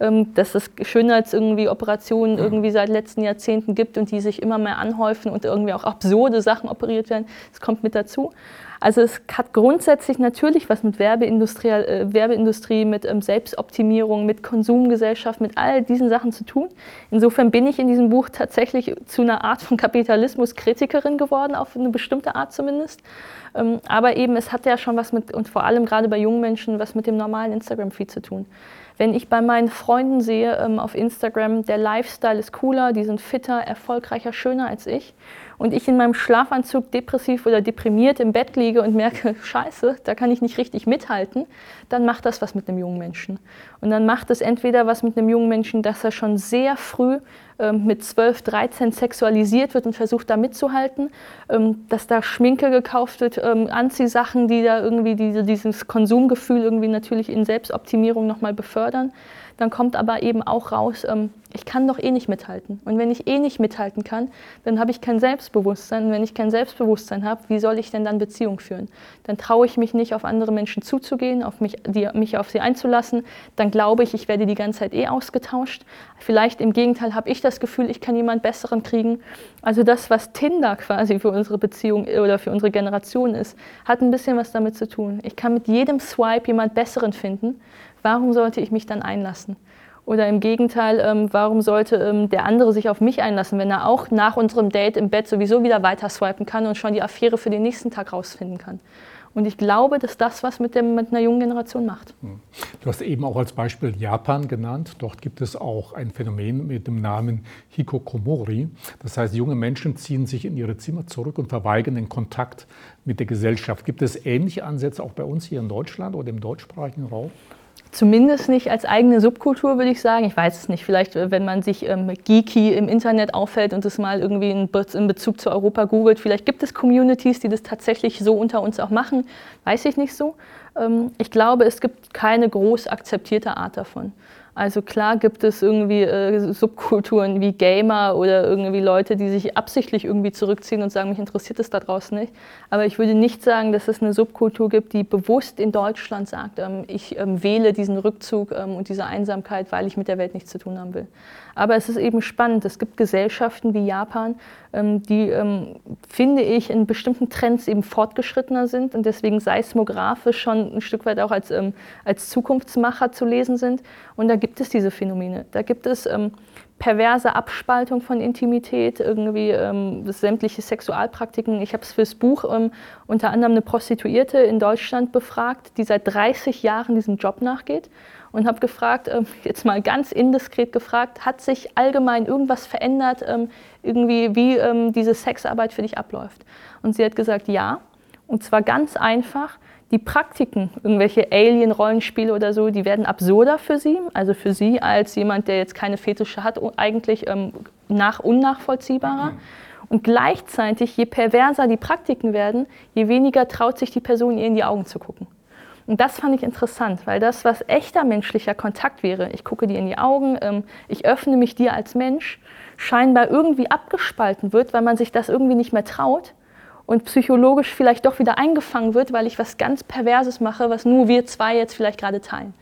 Ähm, dass es Schönheits irgendwie Operationen irgendwie seit letzten Jahrzehnten gibt und die sich immer mehr anhäufen und irgendwie auch absurde Sachen operiert werden. Das kommt mit dazu. Also es hat grundsätzlich natürlich was mit Werbeindustrie, äh, Werbeindustrie mit ähm, Selbstoptimierung, mit Konsumgesellschaft, mit all diesen Sachen zu tun. Insofern bin ich in diesem Buch tatsächlich zu einer Art von Kapitalismus Kritikerin geworden, auf eine bestimmte Art zumindest. Ähm, aber eben, es hat ja schon was mit, und vor allem gerade bei jungen Menschen, was mit dem normalen Instagram-Feed zu tun. Wenn ich bei meinen Freunden sehe ähm, auf Instagram, der Lifestyle ist cooler, die sind fitter, erfolgreicher, schöner als ich und ich in meinem Schlafanzug depressiv oder deprimiert im Bett liege und merke, (laughs) scheiße, da kann ich nicht richtig mithalten, dann macht das was mit einem jungen Menschen. Und dann macht es entweder was mit einem jungen Menschen, dass er schon sehr früh ähm, mit 12, 13 sexualisiert wird und versucht da mitzuhalten, ähm, dass da Schminke gekauft wird, ähm, Anziehsachen, die da irgendwie diese, dieses Konsumgefühl irgendwie natürlich in Selbstoptimierung nochmal befördern dann kommt aber eben auch raus, ähm, ich kann doch eh nicht mithalten. Und wenn ich eh nicht mithalten kann, dann habe ich kein Selbstbewusstsein. Und wenn ich kein Selbstbewusstsein habe, wie soll ich denn dann Beziehung führen? Dann traue ich mich nicht, auf andere Menschen zuzugehen, auf mich, die, mich auf sie einzulassen. Dann glaube ich, ich werde die ganze Zeit eh ausgetauscht. Vielleicht im Gegenteil habe ich das Gefühl, ich kann jemand Besseren kriegen. Also das, was Tinder quasi für unsere Beziehung oder für unsere Generation ist, hat ein bisschen was damit zu tun. Ich kann mit jedem Swipe jemand Besseren finden warum sollte ich mich dann einlassen? Oder im Gegenteil, ähm, warum sollte ähm, der andere sich auf mich einlassen, wenn er auch nach unserem Date im Bett sowieso wieder weiter swipen kann und schon die Affäre für den nächsten Tag rausfinden kann? Und ich glaube, dass das was mit, dem, mit einer jungen Generation macht. Hm. Du hast eben auch als Beispiel Japan genannt. Dort gibt es auch ein Phänomen mit dem Namen Hikokomori. Das heißt, junge Menschen ziehen sich in ihre Zimmer zurück und verweigern den Kontakt mit der Gesellschaft. Gibt es ähnliche Ansätze auch bei uns hier in Deutschland oder im deutschsprachigen Raum? Zumindest nicht als eigene Subkultur, würde ich sagen. Ich weiß es nicht. Vielleicht, äh, wenn man sich ähm, geeky im Internet auffällt und das mal irgendwie in, Be in Bezug zu Europa googelt, vielleicht gibt es Communities, die das tatsächlich so unter uns auch machen. Weiß ich nicht so. Ähm, ich glaube, es gibt keine groß akzeptierte Art davon. Also klar gibt es irgendwie äh, Subkulturen wie Gamer oder irgendwie Leute, die sich absichtlich irgendwie zurückziehen und sagen, mich interessiert es da draußen nicht. Aber ich würde nicht sagen, dass es eine Subkultur gibt, die bewusst in Deutschland sagt, ähm, ich ähm, wähle diesen Rückzug ähm, und diese Einsamkeit, weil ich mit der Welt nichts zu tun haben will. Aber es ist eben spannend. Es gibt Gesellschaften wie Japan, ähm, die, ähm, finde ich, in bestimmten Trends eben fortgeschrittener sind und deswegen seismografisch schon ein Stück weit auch als, ähm, als Zukunftsmacher zu lesen sind. Und da gibt es diese Phänomene. Da gibt es perverse Abspaltung von Intimität, irgendwie ähm, sämtliche Sexualpraktiken. Ich habe es fürs Buch ähm, unter anderem eine Prostituierte in Deutschland befragt, die seit 30 Jahren diesem Job nachgeht und habe gefragt, ähm, jetzt mal ganz indiskret gefragt, hat sich allgemein irgendwas verändert, ähm, irgendwie wie ähm, diese Sexarbeit für dich abläuft? Und sie hat gesagt, ja. Und zwar ganz einfach, die Praktiken, irgendwelche Alien-Rollenspiele oder so, die werden absurder für sie, also für sie als jemand, der jetzt keine Fetische hat, eigentlich ähm, nach unnachvollziehbarer. Und gleichzeitig, je perverser die Praktiken werden, je weniger traut sich die Person ihr in die Augen zu gucken. Und das fand ich interessant, weil das, was echter menschlicher Kontakt wäre, ich gucke dir in die Augen, ähm, ich öffne mich dir als Mensch, scheinbar irgendwie abgespalten wird, weil man sich das irgendwie nicht mehr traut und psychologisch vielleicht doch wieder eingefangen wird, weil ich was ganz Perverses mache, was nur wir zwei jetzt vielleicht gerade teilen.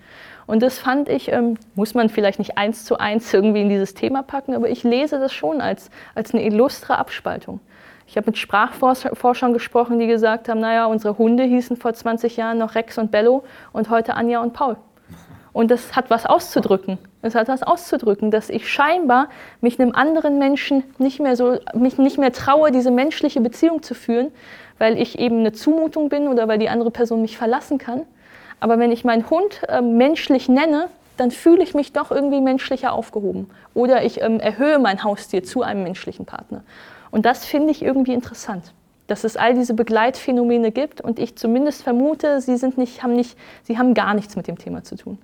Und das fand ich, ähm, muss man vielleicht nicht eins zu eins irgendwie in dieses Thema packen, aber ich lese das schon als, als eine illustre Abspaltung. Ich habe mit Sprachforschern gesprochen, die gesagt haben, naja, unsere Hunde hießen vor 20 Jahren noch Rex und Bello und heute Anja und Paul. Und das hat was auszudrücken. Es hat was auszudrücken, dass ich scheinbar mich einem anderen Menschen nicht mehr so, mich nicht mehr traue, diese menschliche Beziehung zu führen, weil ich eben eine Zumutung bin oder weil die andere Person mich verlassen kann. Aber wenn ich meinen Hund äh, menschlich nenne, dann fühle ich mich doch irgendwie menschlicher aufgehoben. Oder ich ähm, erhöhe mein Haustier zu einem menschlichen Partner. Und das finde ich irgendwie interessant, dass es all diese Begleitphänomene gibt und ich zumindest vermute, sie, sind nicht, haben, nicht, sie haben gar nichts mit dem Thema zu tun.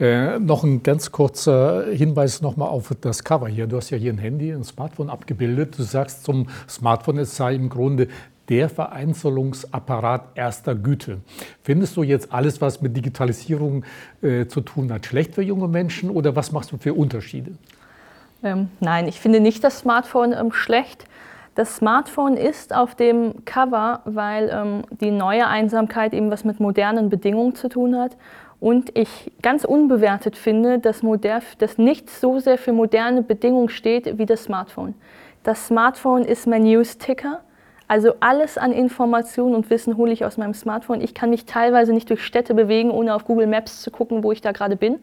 Äh, noch ein ganz kurzer Hinweis nochmal auf das Cover hier. Du hast ja hier ein Handy, ein Smartphone abgebildet. Du sagst zum Smartphone, es sei im Grunde der Vereinzelungsapparat erster Güte. Findest du jetzt alles, was mit Digitalisierung äh, zu tun hat, schlecht für junge Menschen oder was machst du für Unterschiede? Ähm, nein, ich finde nicht das Smartphone ähm, schlecht. Das Smartphone ist auf dem Cover, weil ähm, die neue Einsamkeit eben was mit modernen Bedingungen zu tun hat. Und ich ganz unbewertet finde, dass, moder dass nichts so sehr für moderne Bedingungen steht wie das Smartphone. Das Smartphone ist mein News-Ticker. Also alles an Informationen und Wissen hole ich aus meinem Smartphone. Ich kann mich teilweise nicht durch Städte bewegen, ohne auf Google Maps zu gucken, wo ich da gerade bin.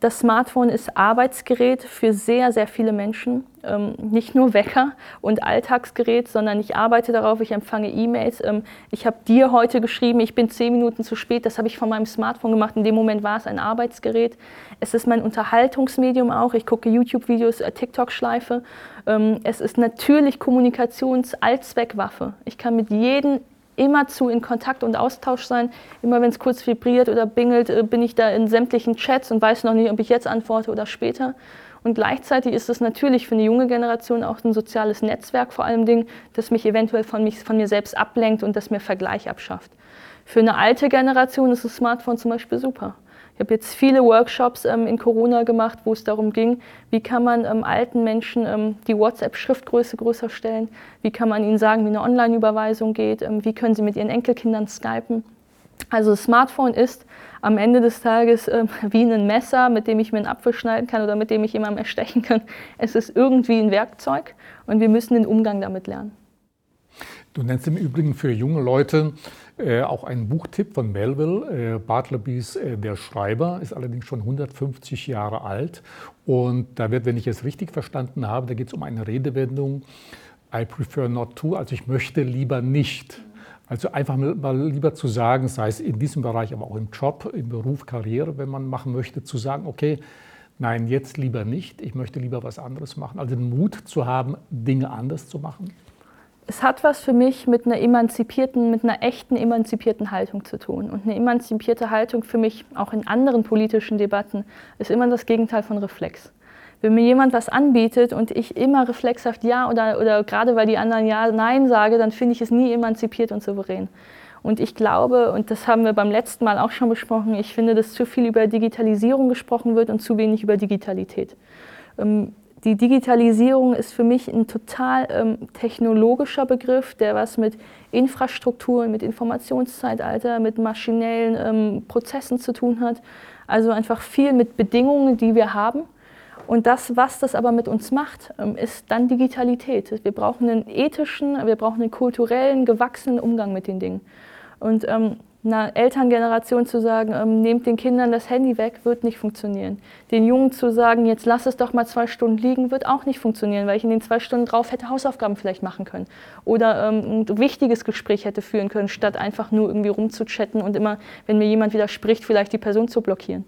Das Smartphone ist Arbeitsgerät für sehr, sehr viele Menschen. Ähm, nicht nur Wecker und Alltagsgerät, sondern ich arbeite darauf, ich empfange E-Mails. Ähm, ich habe dir heute geschrieben, ich bin zehn Minuten zu spät. Das habe ich von meinem Smartphone gemacht. In dem Moment war es ein Arbeitsgerät. Es ist mein Unterhaltungsmedium auch. Ich gucke YouTube-Videos, äh, TikTok-Schleife. Ähm, es ist natürlich Kommunikations-Allzweckwaffe. Ich kann mit jedem immerzu in Kontakt und Austausch sein. Immer wenn es kurz vibriert oder bingelt, äh, bin ich da in sämtlichen Chats und weiß noch nicht, ob ich jetzt antworte oder später. Und gleichzeitig ist es natürlich für eine junge Generation auch ein soziales Netzwerk vor allem das mich eventuell von, mich, von mir selbst ablenkt und das mir Vergleich abschafft. Für eine alte Generation ist das Smartphone zum Beispiel super. Ich habe jetzt viele Workshops ähm, in Corona gemacht, wo es darum ging, wie kann man ähm, alten Menschen ähm, die WhatsApp-Schriftgröße größer stellen, wie kann man ihnen sagen, wie eine Online-Überweisung geht, ähm, wie können sie mit ihren Enkelkindern skypen. Also das Smartphone ist am Ende des Tages äh, (laughs) wie ein Messer, mit dem ich mir einen Apfel schneiden kann oder mit dem ich jemandem erstechen kann. Es ist irgendwie ein Werkzeug und wir müssen den Umgang damit lernen. Du nennst im Übrigen für junge Leute auch einen Buchtipp von Melville, äh, Bartlebys äh, Der Schreiber, ist allerdings schon 150 Jahre alt. Und da wird, wenn ich es richtig verstanden habe, da geht es um eine Redewendung, I prefer not to, also ich möchte lieber nicht. Also einfach mal lieber zu sagen, sei es in diesem Bereich, aber auch im Job, im Beruf, Karriere, wenn man machen möchte, zu sagen, okay, nein, jetzt lieber nicht, ich möchte lieber was anderes machen. Also den Mut zu haben, Dinge anders zu machen es hat was für mich mit einer emanzipierten, mit einer echten emanzipierten Haltung zu tun. Und eine emanzipierte Haltung für mich, auch in anderen politischen Debatten, ist immer das Gegenteil von Reflex. Wenn mir jemand was anbietet und ich immer reflexhaft Ja oder, oder gerade weil die anderen Ja, Nein sage, dann finde ich es nie emanzipiert und souverän. Und ich glaube, und das haben wir beim letzten Mal auch schon besprochen, ich finde, dass zu viel über Digitalisierung gesprochen wird und zu wenig über Digitalität. Ähm, die Digitalisierung ist für mich ein total ähm, technologischer Begriff, der was mit Infrastrukturen, mit Informationszeitalter, mit maschinellen ähm, Prozessen zu tun hat. Also einfach viel mit Bedingungen, die wir haben. Und das, was das aber mit uns macht, ähm, ist dann Digitalität. Wir brauchen einen ethischen, wir brauchen einen kulturellen, gewachsenen Umgang mit den Dingen. Und ähm, einer Elterngeneration zu sagen, ähm, nehmt den Kindern das Handy weg, wird nicht funktionieren. Den Jungen zu sagen, jetzt lass es doch mal zwei Stunden liegen, wird auch nicht funktionieren, weil ich in den zwei Stunden drauf hätte Hausaufgaben vielleicht machen können. Oder ähm, ein wichtiges Gespräch hätte führen können, statt einfach nur irgendwie rumzuchatten und immer, wenn mir jemand widerspricht, vielleicht die Person zu blockieren.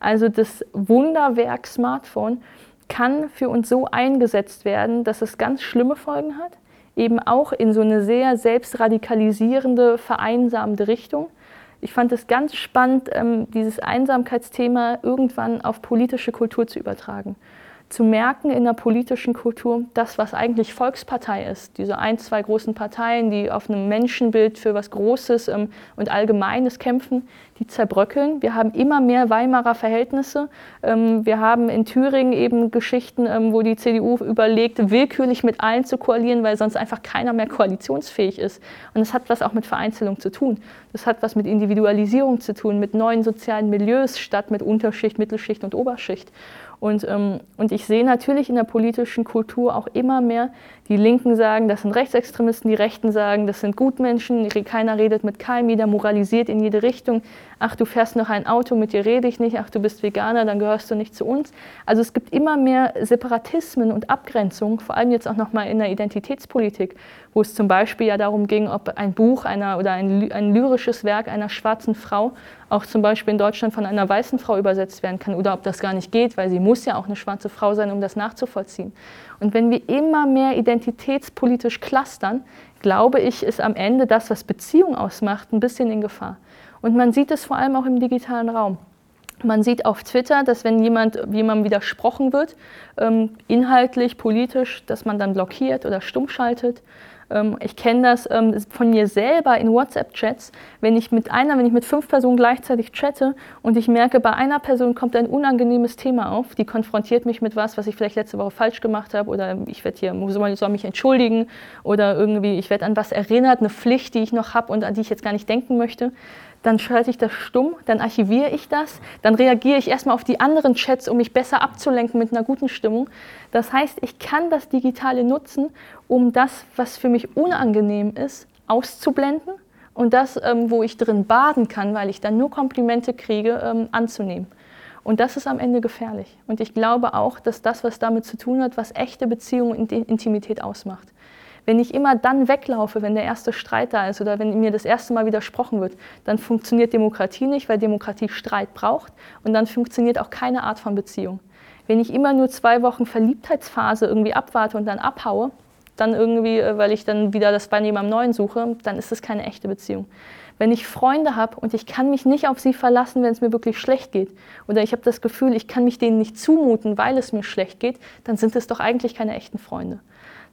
Also das Wunderwerk Smartphone kann für uns so eingesetzt werden, dass es ganz schlimme Folgen hat eben auch in so eine sehr selbstradikalisierende, vereinsamende Richtung. Ich fand es ganz spannend, ähm, dieses Einsamkeitsthema irgendwann auf politische Kultur zu übertragen zu merken in der politischen Kultur, das, was eigentlich Volkspartei ist, diese ein, zwei großen Parteien, die auf einem Menschenbild für was Großes ähm, und Allgemeines kämpfen, die zerbröckeln. Wir haben immer mehr Weimarer Verhältnisse. Ähm, wir haben in Thüringen eben Geschichten, ähm, wo die CDU überlegt, willkürlich mit allen zu koalieren, weil sonst einfach keiner mehr koalitionsfähig ist. Und das hat was auch mit Vereinzelung zu tun. Das hat was mit Individualisierung zu tun, mit neuen sozialen Milieus statt mit Unterschicht, Mittelschicht und Oberschicht. Und, ähm, und ich sehe natürlich in der politischen Kultur auch immer mehr, die Linken sagen, das sind Rechtsextremisten, die Rechten sagen, das sind Gutmenschen, keiner redet mit keinem, jeder moralisiert in jede Richtung. Ach, du fährst noch ein Auto, mit dir rede ich nicht, ach, du bist Veganer, dann gehörst du nicht zu uns. Also es gibt immer mehr Separatismen und Abgrenzungen, vor allem jetzt auch nochmal in der Identitätspolitik, wo es zum Beispiel ja darum ging, ob ein Buch einer oder ein, ein lyrisches Werk einer schwarzen Frau auch zum Beispiel in Deutschland von einer weißen Frau übersetzt werden kann oder ob das gar nicht geht, weil sie muss ja auch eine schwarze Frau sein, um das nachzuvollziehen. Und wenn wir immer mehr identitätspolitisch clustern, glaube ich, ist am Ende das, was Beziehung ausmacht, ein bisschen in Gefahr. Und man sieht es vor allem auch im digitalen Raum. Man sieht auf Twitter, dass wenn jemand jemandem widersprochen wird, ähm, inhaltlich, politisch, dass man dann blockiert oder stumm schaltet. Ähm, ich kenne das ähm, von mir selber in WhatsApp-Chats, wenn ich mit einer, wenn ich mit fünf Personen gleichzeitig chatte und ich merke, bei einer Person kommt ein unangenehmes Thema auf, die konfrontiert mich mit was, was ich vielleicht letzte Woche falsch gemacht habe oder ich werde hier, soll, mich entschuldigen oder irgendwie, ich werde an was erinnert, eine Pflicht, die ich noch habe und an die ich jetzt gar nicht denken möchte dann schalte ich das stumm, dann archiviere ich das, dann reagiere ich erstmal auf die anderen Chats, um mich besser abzulenken mit einer guten Stimmung. Das heißt, ich kann das Digitale nutzen, um das, was für mich unangenehm ist, auszublenden und das, ähm, wo ich drin baden kann, weil ich dann nur Komplimente kriege, ähm, anzunehmen. Und das ist am Ende gefährlich. Und ich glaube auch, dass das, was damit zu tun hat, was echte Beziehungen und Intimität ausmacht. Wenn ich immer dann weglaufe, wenn der erste Streit da ist oder wenn mir das erste Mal widersprochen wird, dann funktioniert Demokratie nicht, weil Demokratie Streit braucht und dann funktioniert auch keine Art von Beziehung. Wenn ich immer nur zwei Wochen Verliebtheitsphase irgendwie abwarte und dann abhaue, dann irgendwie, äh, weil ich dann wieder das bei jemandem Neuen suche, dann ist es keine echte Beziehung. Wenn ich Freunde habe und ich kann mich nicht auf sie verlassen, wenn es mir wirklich schlecht geht, oder ich habe das Gefühl, ich kann mich denen nicht zumuten, weil es mir schlecht geht, dann sind es doch eigentlich keine echten Freunde.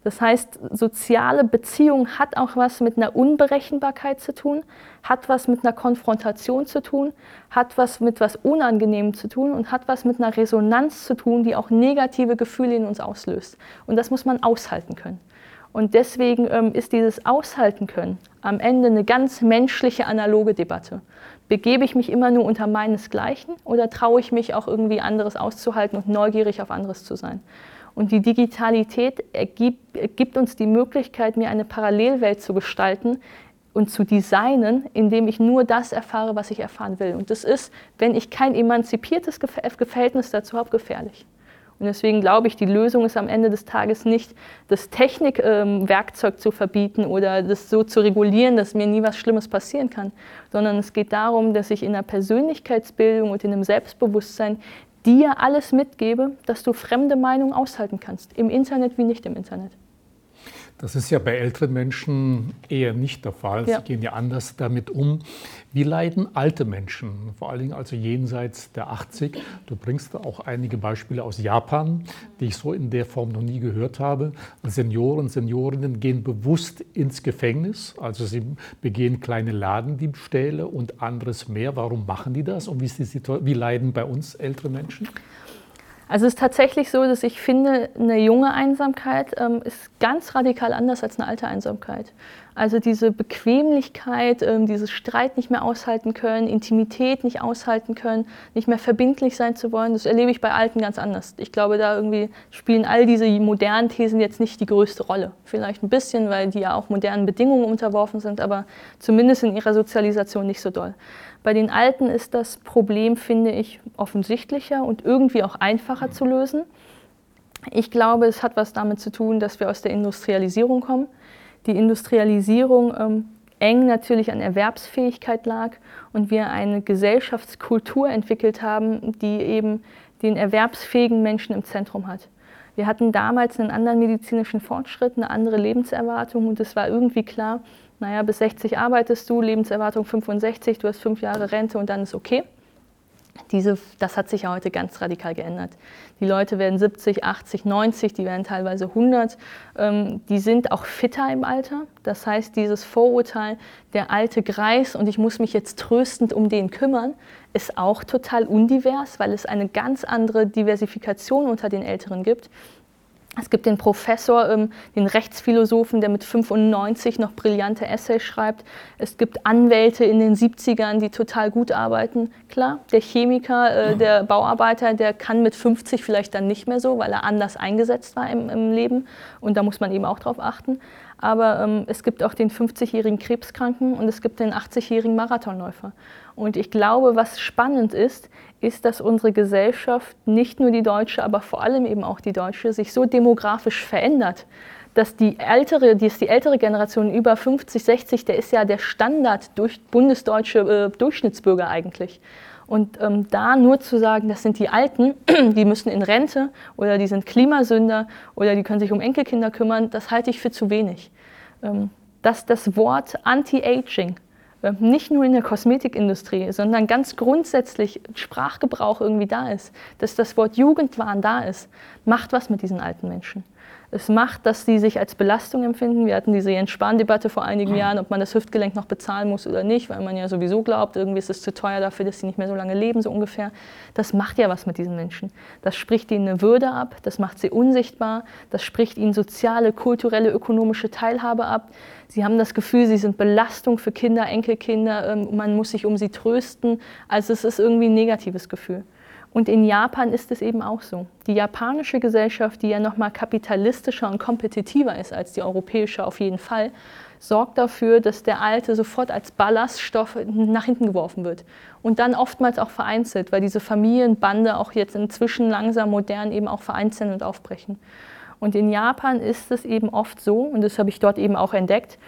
Das heißt, soziale Beziehung hat auch was mit einer Unberechenbarkeit zu tun, hat was mit einer Konfrontation zu tun, hat was mit was Unangenehmem zu tun und hat was mit einer Resonanz zu tun, die auch negative Gefühle in uns auslöst. Und das muss man aushalten können. Und deswegen ähm, ist dieses Aushalten können am Ende eine ganz menschliche analoge Debatte. Begebe ich mich immer nur unter meinesgleichen oder traue ich mich auch irgendwie anderes auszuhalten und neugierig auf anderes zu sein? Und die Digitalität gibt uns die Möglichkeit, mir eine Parallelwelt zu gestalten und zu designen, indem ich nur das erfahre, was ich erfahren will. Und das ist, wenn ich kein emanzipiertes Verhältnis dazu habe, gefährlich. Und deswegen glaube ich, die Lösung ist am Ende des Tages nicht, das Technikwerkzeug ähm, zu verbieten oder das so zu regulieren, dass mir nie was Schlimmes passieren kann, sondern es geht darum, dass ich in der Persönlichkeitsbildung und in dem Selbstbewusstsein dir alles mitgebe, dass du fremde Meinungen aushalten kannst, im Internet wie nicht im Internet. Das ist ja bei älteren Menschen eher nicht der Fall. Sie gehen ja anders damit um. Wie leiden alte Menschen, vor allen Dingen also jenseits der 80? Du bringst auch einige Beispiele aus Japan, die ich so in der Form noch nie gehört habe. Senioren, Seniorinnen gehen bewusst ins Gefängnis, also sie begehen kleine Ladendiebstähle und anderes mehr. Warum machen die das und wie, wie leiden bei uns ältere Menschen? Also es ist tatsächlich so, dass ich finde, eine junge Einsamkeit ähm, ist ganz radikal anders als eine alte Einsamkeit. Also diese Bequemlichkeit, ähm, dieses Streit nicht mehr aushalten können, Intimität nicht aushalten können, nicht mehr verbindlich sein zu wollen, das erlebe ich bei Alten ganz anders. Ich glaube, da irgendwie spielen all diese modernen Thesen jetzt nicht die größte Rolle. Vielleicht ein bisschen, weil die ja auch modernen Bedingungen unterworfen sind, aber zumindest in ihrer Sozialisation nicht so doll. Bei den Alten ist das Problem, finde ich, offensichtlicher und irgendwie auch einfacher zu lösen. Ich glaube, es hat was damit zu tun, dass wir aus der Industrialisierung kommen. Die Industrialisierung ähm, eng natürlich an Erwerbsfähigkeit lag und wir eine Gesellschaftskultur entwickelt haben, die eben den erwerbsfähigen Menschen im Zentrum hat. Wir hatten damals einen anderen medizinischen Fortschritt, eine andere Lebenserwartung und es war irgendwie klar, naja, bis 60 arbeitest du, Lebenserwartung 65, du hast fünf Jahre Rente und dann ist okay. Diese, das hat sich ja heute ganz radikal geändert. Die Leute werden 70, 80, 90, die werden teilweise 100. Ähm, die sind auch fitter im Alter. Das heißt, dieses Vorurteil, der alte Greis und ich muss mich jetzt tröstend um den kümmern, ist auch total undivers, weil es eine ganz andere Diversifikation unter den Älteren gibt. Es gibt den Professor, ähm, den Rechtsphilosophen, der mit 95 noch brillante Essays schreibt. Es gibt Anwälte in den 70ern, die total gut arbeiten. Klar, der Chemiker, äh, der Bauarbeiter, der kann mit 50 vielleicht dann nicht mehr so, weil er anders eingesetzt war im, im Leben. Und da muss man eben auch drauf achten. Aber ähm, es gibt auch den 50-jährigen Krebskranken und es gibt den 80-jährigen Marathonläufer. Und ich glaube, was spannend ist, ist, dass unsere Gesellschaft, nicht nur die deutsche, aber vor allem eben auch die deutsche, sich so demografisch verändert, dass die ältere, die, die ältere Generation über 50, 60, der ist ja der Standard durch bundesdeutsche äh, Durchschnittsbürger eigentlich. Und ähm, da nur zu sagen, das sind die Alten, (clears throat) die müssen in Rente oder die sind Klimasünder oder die können sich um Enkelkinder kümmern, das halte ich für zu wenig. Ähm, dass das Wort Anti-Aging nicht nur in der Kosmetikindustrie, sondern ganz grundsätzlich Sprachgebrauch irgendwie da ist, dass das Wort Jugendwahn da ist, macht was mit diesen alten Menschen. Es macht, dass sie sich als Belastung empfinden. Wir hatten diese Jens Spahn-Debatte vor einigen Jahren, ob man das Hüftgelenk noch bezahlen muss oder nicht, weil man ja sowieso glaubt, irgendwie ist es zu teuer dafür, dass sie nicht mehr so lange leben, so ungefähr. Das macht ja was mit diesen Menschen. Das spricht ihnen eine Würde ab, das macht sie unsichtbar, das spricht ihnen soziale, kulturelle, ökonomische Teilhabe ab. Sie haben das Gefühl, sie sind Belastung für Kinder, Enkelkinder, ähm, man muss sich um sie trösten. Also es ist irgendwie ein negatives Gefühl. Und in Japan ist es eben auch so. Die japanische Gesellschaft, die ja noch mal kapitalistischer und kompetitiver ist als die europäische auf jeden Fall, sorgt dafür, dass der Alte sofort als Ballaststoff nach hinten geworfen wird. Und dann oftmals auch vereinzelt, weil diese Familienbande auch jetzt inzwischen langsam modern eben auch vereinzeln und aufbrechen. Und in Japan ist es eben oft so, und das habe ich dort eben auch entdeckt,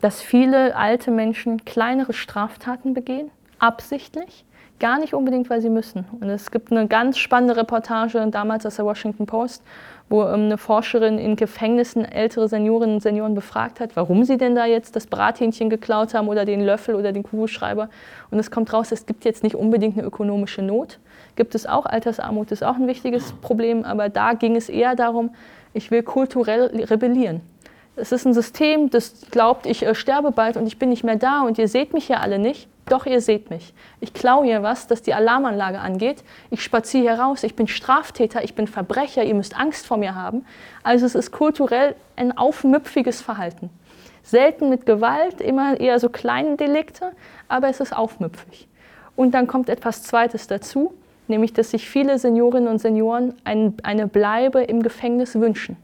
dass viele alte Menschen kleinere Straftaten begehen, absichtlich, Gar nicht unbedingt, weil sie müssen. Und es gibt eine ganz spannende Reportage damals aus der Washington Post, wo ähm, eine Forscherin in Gefängnissen ältere Seniorinnen und Senioren befragt hat, warum sie denn da jetzt das Brathähnchen geklaut haben oder den Löffel oder den Kugelschreiber. Und es kommt raus, es gibt jetzt nicht unbedingt eine ökonomische Not. Gibt es auch, Altersarmut ist auch ein wichtiges Problem, aber da ging es eher darum, ich will kulturell rebellieren. Es ist ein System, das glaubt, ich äh, sterbe bald und ich bin nicht mehr da und ihr seht mich ja alle nicht. Doch, ihr seht mich. Ich klaue hier was, das die Alarmanlage angeht. Ich spaziere hier raus. Ich bin Straftäter, ich bin Verbrecher. Ihr müsst Angst vor mir haben. Also es ist kulturell ein aufmüpfiges Verhalten. Selten mit Gewalt, immer eher so kleine Delikte, aber es ist aufmüpfig. Und dann kommt etwas Zweites dazu, nämlich dass sich viele Seniorinnen und Senioren ein, eine Bleibe im Gefängnis wünschen.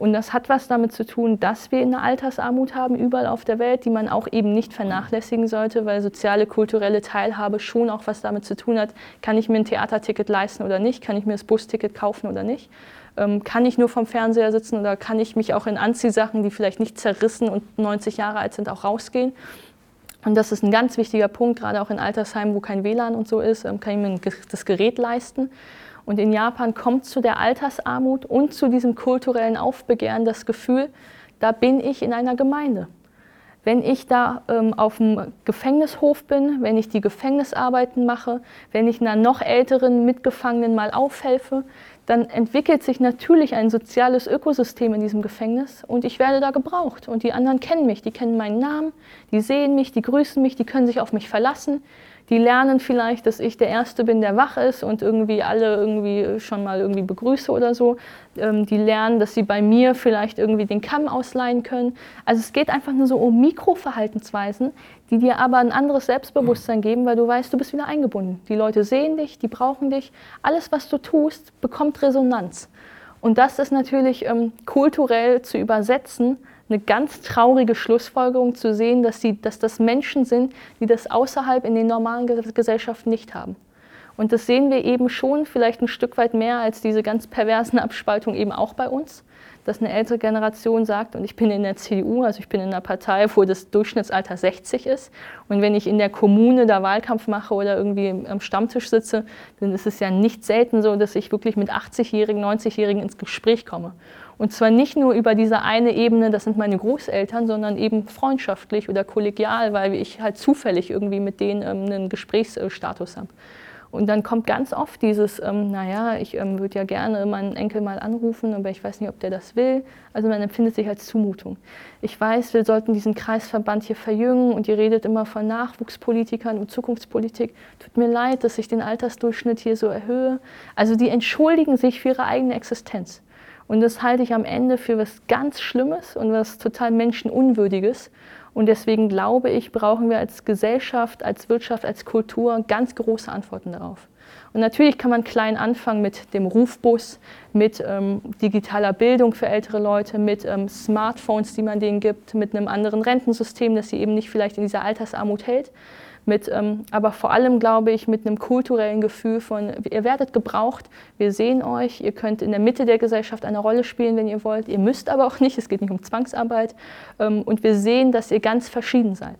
Und das hat was damit zu tun, dass wir eine Altersarmut haben überall auf der Welt, die man auch eben nicht vernachlässigen sollte, weil soziale, kulturelle Teilhabe schon auch was damit zu tun hat, kann ich mir ein Theaterticket leisten oder nicht, kann ich mir das Busticket kaufen oder nicht, ähm, kann ich nur vom Fernseher sitzen oder kann ich mich auch in Anziehsachen, die vielleicht nicht zerrissen und 90 Jahre alt sind, auch rausgehen. Und das ist ein ganz wichtiger Punkt, gerade auch in Altersheimen, wo kein WLAN und so ist, ähm, kann ich mir das Gerät leisten. Und in Japan kommt zu der Altersarmut und zu diesem kulturellen Aufbegehren das Gefühl, da bin ich in einer Gemeinde. Wenn ich da ähm, auf dem Gefängnishof bin, wenn ich die Gefängnisarbeiten mache, wenn ich einer noch älteren Mitgefangenen mal aufhelfe, dann entwickelt sich natürlich ein soziales Ökosystem in diesem Gefängnis und ich werde da gebraucht. Und die anderen kennen mich, die kennen meinen Namen, die sehen mich, die grüßen mich, die können sich auf mich verlassen, die lernen vielleicht, dass ich der Erste bin, der wach ist und irgendwie alle irgendwie schon mal irgendwie begrüße oder so. Ähm, die lernen, dass sie bei mir vielleicht irgendwie den Kamm ausleihen können. Also es geht einfach nur so um Mikroverhaltensweisen, die dir aber ein anderes Selbstbewusstsein geben, weil du weißt, du bist wieder eingebunden. Die Leute sehen dich, die brauchen dich. Alles, was du tust, bekommt Resonanz. Und das ist natürlich ähm, kulturell zu übersetzen eine ganz traurige Schlussfolgerung zu sehen, dass, sie, dass das Menschen sind, die das außerhalb in den normalen Gesellschaften nicht haben. Und das sehen wir eben schon vielleicht ein Stück weit mehr als diese ganz perversen Abspaltungen eben auch bei uns, dass eine ältere Generation sagt, und ich bin in der CDU, also ich bin in einer Partei, wo das Durchschnittsalter 60 ist. Und wenn ich in der Kommune da Wahlkampf mache oder irgendwie am Stammtisch sitze, dann ist es ja nicht selten so, dass ich wirklich mit 80-Jährigen, 90-Jährigen ins Gespräch komme. Und zwar nicht nur über diese eine Ebene, das sind meine Großeltern, sondern eben freundschaftlich oder kollegial, weil ich halt zufällig irgendwie mit denen ähm, einen Gesprächsstatus habe. Und dann kommt ganz oft dieses, ähm, naja, ich ähm, würde ja gerne meinen Enkel mal anrufen, aber ich weiß nicht, ob der das will. Also man empfindet sich als Zumutung. Ich weiß, wir sollten diesen Kreisverband hier verjüngen und ihr redet immer von Nachwuchspolitikern und Zukunftspolitik. Tut mir leid, dass ich den Altersdurchschnitt hier so erhöhe. Also die entschuldigen sich für ihre eigene Existenz. Und das halte ich am Ende für was ganz Schlimmes und was total Menschenunwürdiges. Und deswegen glaube ich, brauchen wir als Gesellschaft, als Wirtschaft, als Kultur ganz große Antworten darauf. Und natürlich kann man klein anfangen mit dem Rufbus, mit ähm, digitaler Bildung für ältere Leute, mit ähm, Smartphones, die man denen gibt, mit einem anderen Rentensystem, das sie eben nicht vielleicht in dieser Altersarmut hält. Mit, ähm, aber vor allem glaube ich mit einem kulturellen Gefühl von, ihr werdet gebraucht, wir sehen euch, ihr könnt in der Mitte der Gesellschaft eine Rolle spielen, wenn ihr wollt, ihr müsst aber auch nicht, es geht nicht um Zwangsarbeit ähm, und wir sehen, dass ihr ganz verschieden seid.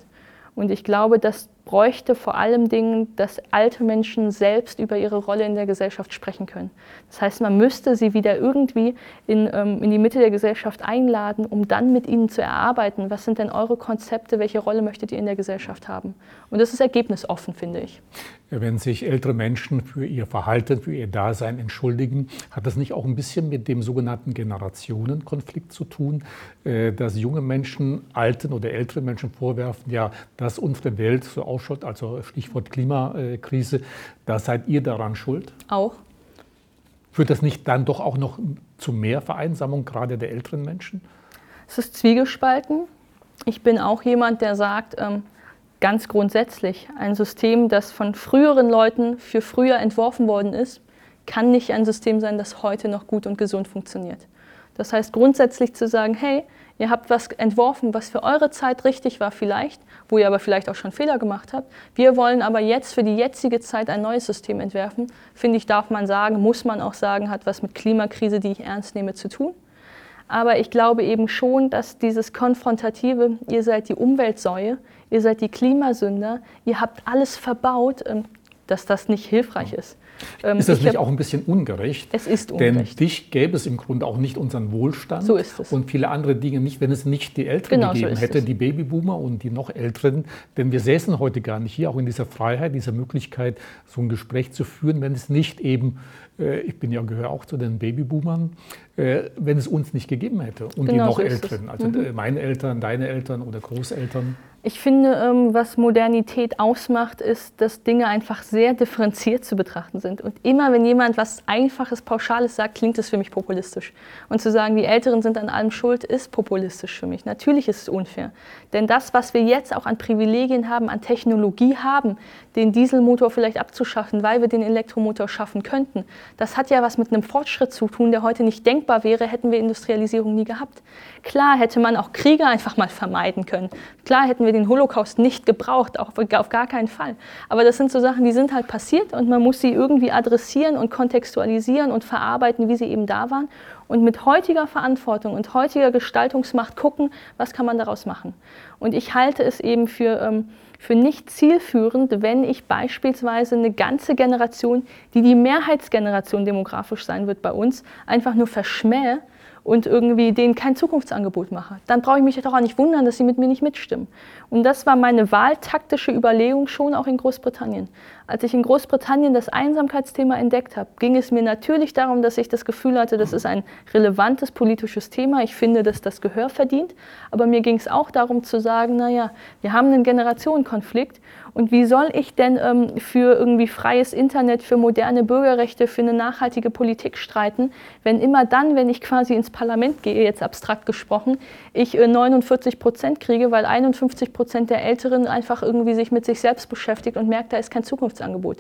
Und ich glaube, das bräuchte vor allem Dingen, dass alte Menschen selbst über ihre Rolle in der Gesellschaft sprechen können. Das heißt, man müsste sie wieder irgendwie in, ähm, in die Mitte der Gesellschaft einladen, um dann mit ihnen zu erarbeiten, was sind denn eure Konzepte, welche Rolle möchtet ihr in der Gesellschaft haben. Und das ist ergebnisoffen, finde ich. Wenn sich ältere Menschen für ihr Verhalten, für ihr Dasein entschuldigen, hat das nicht auch ein bisschen mit dem sogenannten Generationenkonflikt zu tun, äh, dass junge Menschen alten oder älteren Menschen vorwerfen, ja, dass unsere Welt so ausschaut, also Stichwort Klimakrise, da seid ihr daran schuld? Auch. Führt das nicht dann doch auch noch zu mehr Vereinsamung, gerade der älteren Menschen? Es ist zwiegespalten. Ich bin auch jemand, der sagt, ähm, ganz grundsätzlich, ein System, das von früheren Leuten für früher entworfen worden ist, kann nicht ein System sein, das heute noch gut und gesund funktioniert. Das heißt grundsätzlich zu sagen, hey, Ihr habt was entworfen, was für eure Zeit richtig war vielleicht, wo ihr aber vielleicht auch schon Fehler gemacht habt. Wir wollen aber jetzt für die jetzige Zeit ein neues System entwerfen. Finde ich, darf man sagen, muss man auch sagen, hat was mit Klimakrise, die ich ernst nehme, zu tun. Aber ich glaube eben schon, dass dieses Konfrontative, ihr seid die Umweltsäue, ihr seid die Klimasünder, ihr habt alles verbaut, ähm, dass das nicht hilfreich ist. Ähm, ist das nicht auch ein bisschen ungerecht? Es ist ungerecht. Denn dich gäbe es im Grunde auch nicht unseren Wohlstand so ist es. und viele andere Dinge nicht, wenn es nicht die Älteren genau gegeben so hätte, es. die Babyboomer und die noch Älteren. Denn wir säßen heute gar nicht hier, auch in dieser Freiheit, dieser Möglichkeit, so ein Gespräch zu führen, wenn es nicht eben, äh, ich bin ja gehöre auch zu den Babyboomern, äh, wenn es uns nicht gegeben hätte und genau die noch so Älteren, also mhm. Äh, meine Eltern, deine Eltern oder Großeltern. Ich finde, ähm, was Modernität ausmacht, ist, dass Dinge einfach sehr differenziert zu betrachten sind. Und immer, wenn jemand was Einfaches, Pauschales sagt, klingt es für mich populistisch. Und zu sagen, die Älteren sind an allem schuld, ist populistisch für mich. Natürlich ist es unfair. Denn das, was wir jetzt auch an Privilegien haben, an Technologie haben, den Dieselmotor vielleicht abzuschaffen, weil wir den Elektromotor schaffen könnten, das hat ja was mit einem Fortschritt zu tun, der heute nicht denkbar wäre, hätten wir Industrialisierung nie gehabt. Klar hätte man auch Kriege einfach mal vermeiden können. Klar hätten wir den Holocaust nicht gebraucht, auch auf gar keinen Fall. Aber das sind so Sachen, die sind halt passiert und man muss sie irgendwie adressieren und kontextualisieren und verarbeiten, wie sie eben da waren. Und mit heutiger Verantwortung und heutiger Gestaltungsmacht gucken, was kann man daraus machen. Und ich halte es eben für, ähm, für nicht zielführend, wenn ich beispielsweise eine ganze Generation, die die Mehrheitsgeneration demografisch sein wird bei uns, einfach nur verschmähe und irgendwie denen kein Zukunftsangebot mache, dann brauche ich mich doch auch nicht wundern, dass sie mit mir nicht mitstimmen. Und das war meine wahltaktische Überlegung schon auch in Großbritannien. Als ich in Großbritannien das Einsamkeitsthema entdeckt habe, ging es mir natürlich darum, dass ich das Gefühl hatte, das ist ein relevantes politisches Thema. Ich finde, dass das Gehör verdient. Aber mir ging es auch darum zu sagen, naja, wir haben einen Generationenkonflikt und wie soll ich denn ähm, für irgendwie freies Internet, für moderne Bürgerrechte, für eine nachhaltige Politik streiten, wenn immer dann, wenn ich quasi ins Parlament gehe, jetzt abstrakt gesprochen, ich äh, 49 Prozent kriege, weil 51 Prozent der Älteren einfach irgendwie sich mit sich selbst beschäftigt und merkt, da ist kein Zukunfts Zukunftsangebot.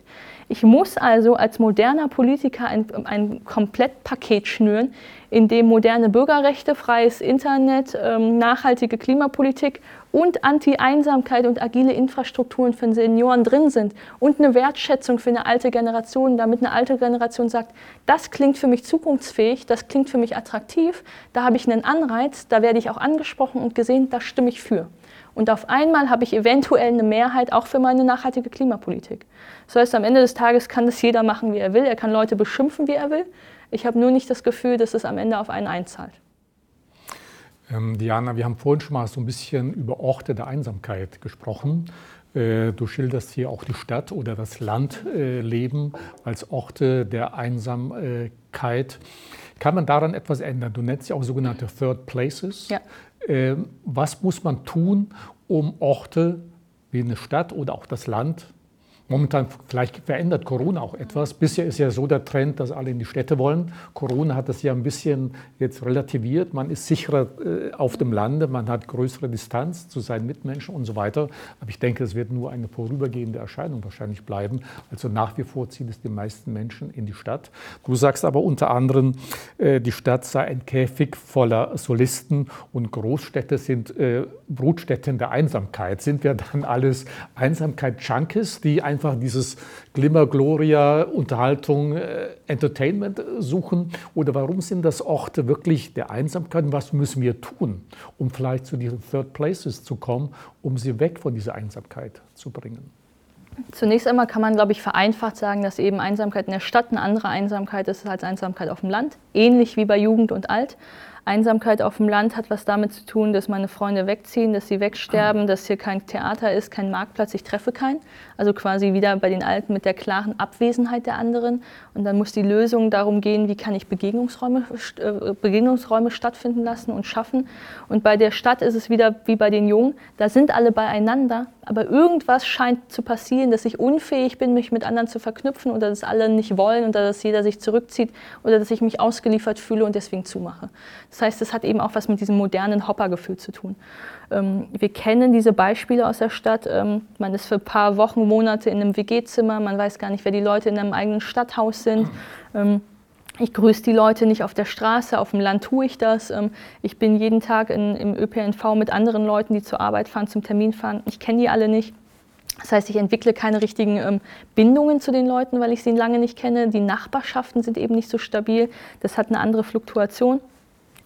Ich muss also als moderner Politiker ein, ein Komplettpaket schnüren, in dem moderne Bürgerrechte, freies Internet, ähm, nachhaltige Klimapolitik und Anti-Einsamkeit und agile Infrastrukturen für Senioren drin sind und eine Wertschätzung für eine alte Generation, damit eine alte Generation sagt, das klingt für mich zukunftsfähig, das klingt für mich attraktiv, da habe ich einen Anreiz, da werde ich auch angesprochen und gesehen, da stimme ich für. Und auf einmal habe ich eventuell eine Mehrheit auch für meine nachhaltige Klimapolitik. Das heißt, am Ende des Tages kann das jeder machen, wie er will. Er kann Leute beschimpfen, wie er will. Ich habe nur nicht das Gefühl, dass es am Ende auf einen einzahlt. Ähm, Diana, wir haben vorhin schon mal so ein bisschen über Orte der Einsamkeit gesprochen. Äh, du schilderst hier auch die Stadt oder das Landleben als Orte der Einsamkeit. Kann man daran etwas ändern? Du nennst ja auch sogenannte Third Places. Ja. Ähm, was muss man tun, um Orte wie eine Stadt oder auch das Land Momentan vielleicht verändert Corona auch etwas. Bisher ist ja so der Trend, dass alle in die Städte wollen. Corona hat das ja ein bisschen jetzt relativiert. Man ist sicherer äh, auf dem Lande, man hat größere Distanz zu seinen Mitmenschen und so weiter. Aber ich denke, es wird nur eine vorübergehende Erscheinung wahrscheinlich bleiben. Also nach wie vor ziehen es die meisten Menschen in die Stadt. Du sagst aber unter anderem, äh, die Stadt sei ein Käfig voller Solisten und Großstädte sind äh, Brutstätten der Einsamkeit. Sind wir dann alles Einsamkeit-Junkies, die ein einfach dieses Glimmer, Gloria, Unterhaltung, äh, Entertainment suchen? Oder warum sind das Orte wirklich der Einsamkeit? Was müssen wir tun, um vielleicht zu diesen Third Places zu kommen, um sie weg von dieser Einsamkeit zu bringen? Zunächst einmal kann man, glaube ich, vereinfacht sagen, dass eben Einsamkeit in der Stadt eine andere Einsamkeit ist als Einsamkeit auf dem Land, ähnlich wie bei Jugend und Alt. Einsamkeit auf dem Land hat was damit zu tun, dass meine Freunde wegziehen, dass sie wegsterben, dass hier kein Theater ist, kein Marktplatz, ich treffe keinen. Also quasi wieder bei den Alten mit der klaren Abwesenheit der anderen. Und dann muss die Lösung darum gehen, wie kann ich Begegnungsräume, äh, Begegnungsräume stattfinden lassen und schaffen. Und bei der Stadt ist es wieder wie bei den Jungen, da sind alle beieinander, aber irgendwas scheint zu passieren, dass ich unfähig bin, mich mit anderen zu verknüpfen oder dass alle nicht wollen oder dass jeder sich zurückzieht oder dass ich mich ausgeliefert fühle und deswegen zumache. Das heißt, es hat eben auch was mit diesem modernen Hoppergefühl zu tun. Ähm, wir kennen diese Beispiele aus der Stadt. Ähm, man ist für ein paar Wochen, Monate in einem WG-Zimmer, man weiß gar nicht, wer die Leute in einem eigenen Stadthaus sind. Ähm, ich grüße die Leute nicht auf der Straße, auf dem Land tue ich das. Ich bin jeden Tag in, im ÖPNV mit anderen Leuten, die zur Arbeit fahren, zum Termin fahren. Ich kenne die alle nicht. Das heißt, ich entwickle keine richtigen Bindungen zu den Leuten, weil ich sie lange nicht kenne. Die Nachbarschaften sind eben nicht so stabil. Das hat eine andere Fluktuation.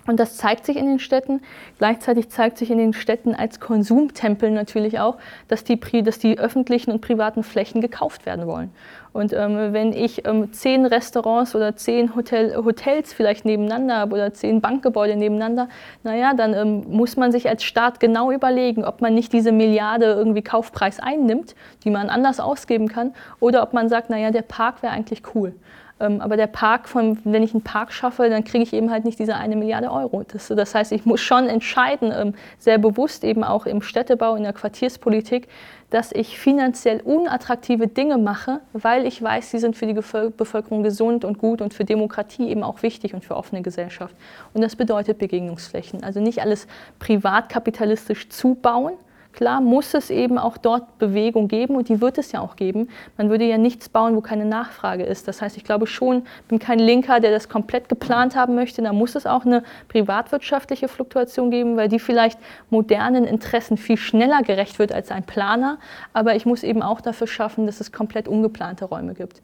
Und das zeigt sich in den Städten. Gleichzeitig zeigt sich in den Städten als Konsumtempel natürlich auch, dass die, dass die öffentlichen und privaten Flächen gekauft werden wollen. Und ähm, wenn ich ähm, zehn Restaurants oder zehn Hotel, Hotels vielleicht nebeneinander habe oder zehn Bankgebäude nebeneinander, naja, dann ähm, muss man sich als Staat genau überlegen, ob man nicht diese Milliarde irgendwie Kaufpreis einnimmt, die man anders ausgeben kann, oder ob man sagt, naja, der Park wäre eigentlich cool. Ähm, aber der Park, von, wenn ich einen Park schaffe, dann kriege ich eben halt nicht diese eine Milliarde Euro. Das, das heißt, ich muss schon entscheiden, ähm, sehr bewusst eben auch im Städtebau, in der Quartierspolitik, dass ich finanziell unattraktive Dinge mache, weil ich weiß, sie sind für die Bevölkerung gesund und gut und für Demokratie eben auch wichtig und für offene Gesellschaft. Und das bedeutet Begegnungsflächen. Also nicht alles privatkapitalistisch zubauen, Klar muss es eben auch dort Bewegung geben und die wird es ja auch geben. Man würde ja nichts bauen, wo keine Nachfrage ist. Das heißt, ich glaube schon, ich bin kein Linker, der das komplett geplant haben möchte. Da muss es auch eine privatwirtschaftliche Fluktuation geben, weil die vielleicht modernen Interessen viel schneller gerecht wird als ein Planer. Aber ich muss eben auch dafür schaffen, dass es komplett ungeplante Räume gibt.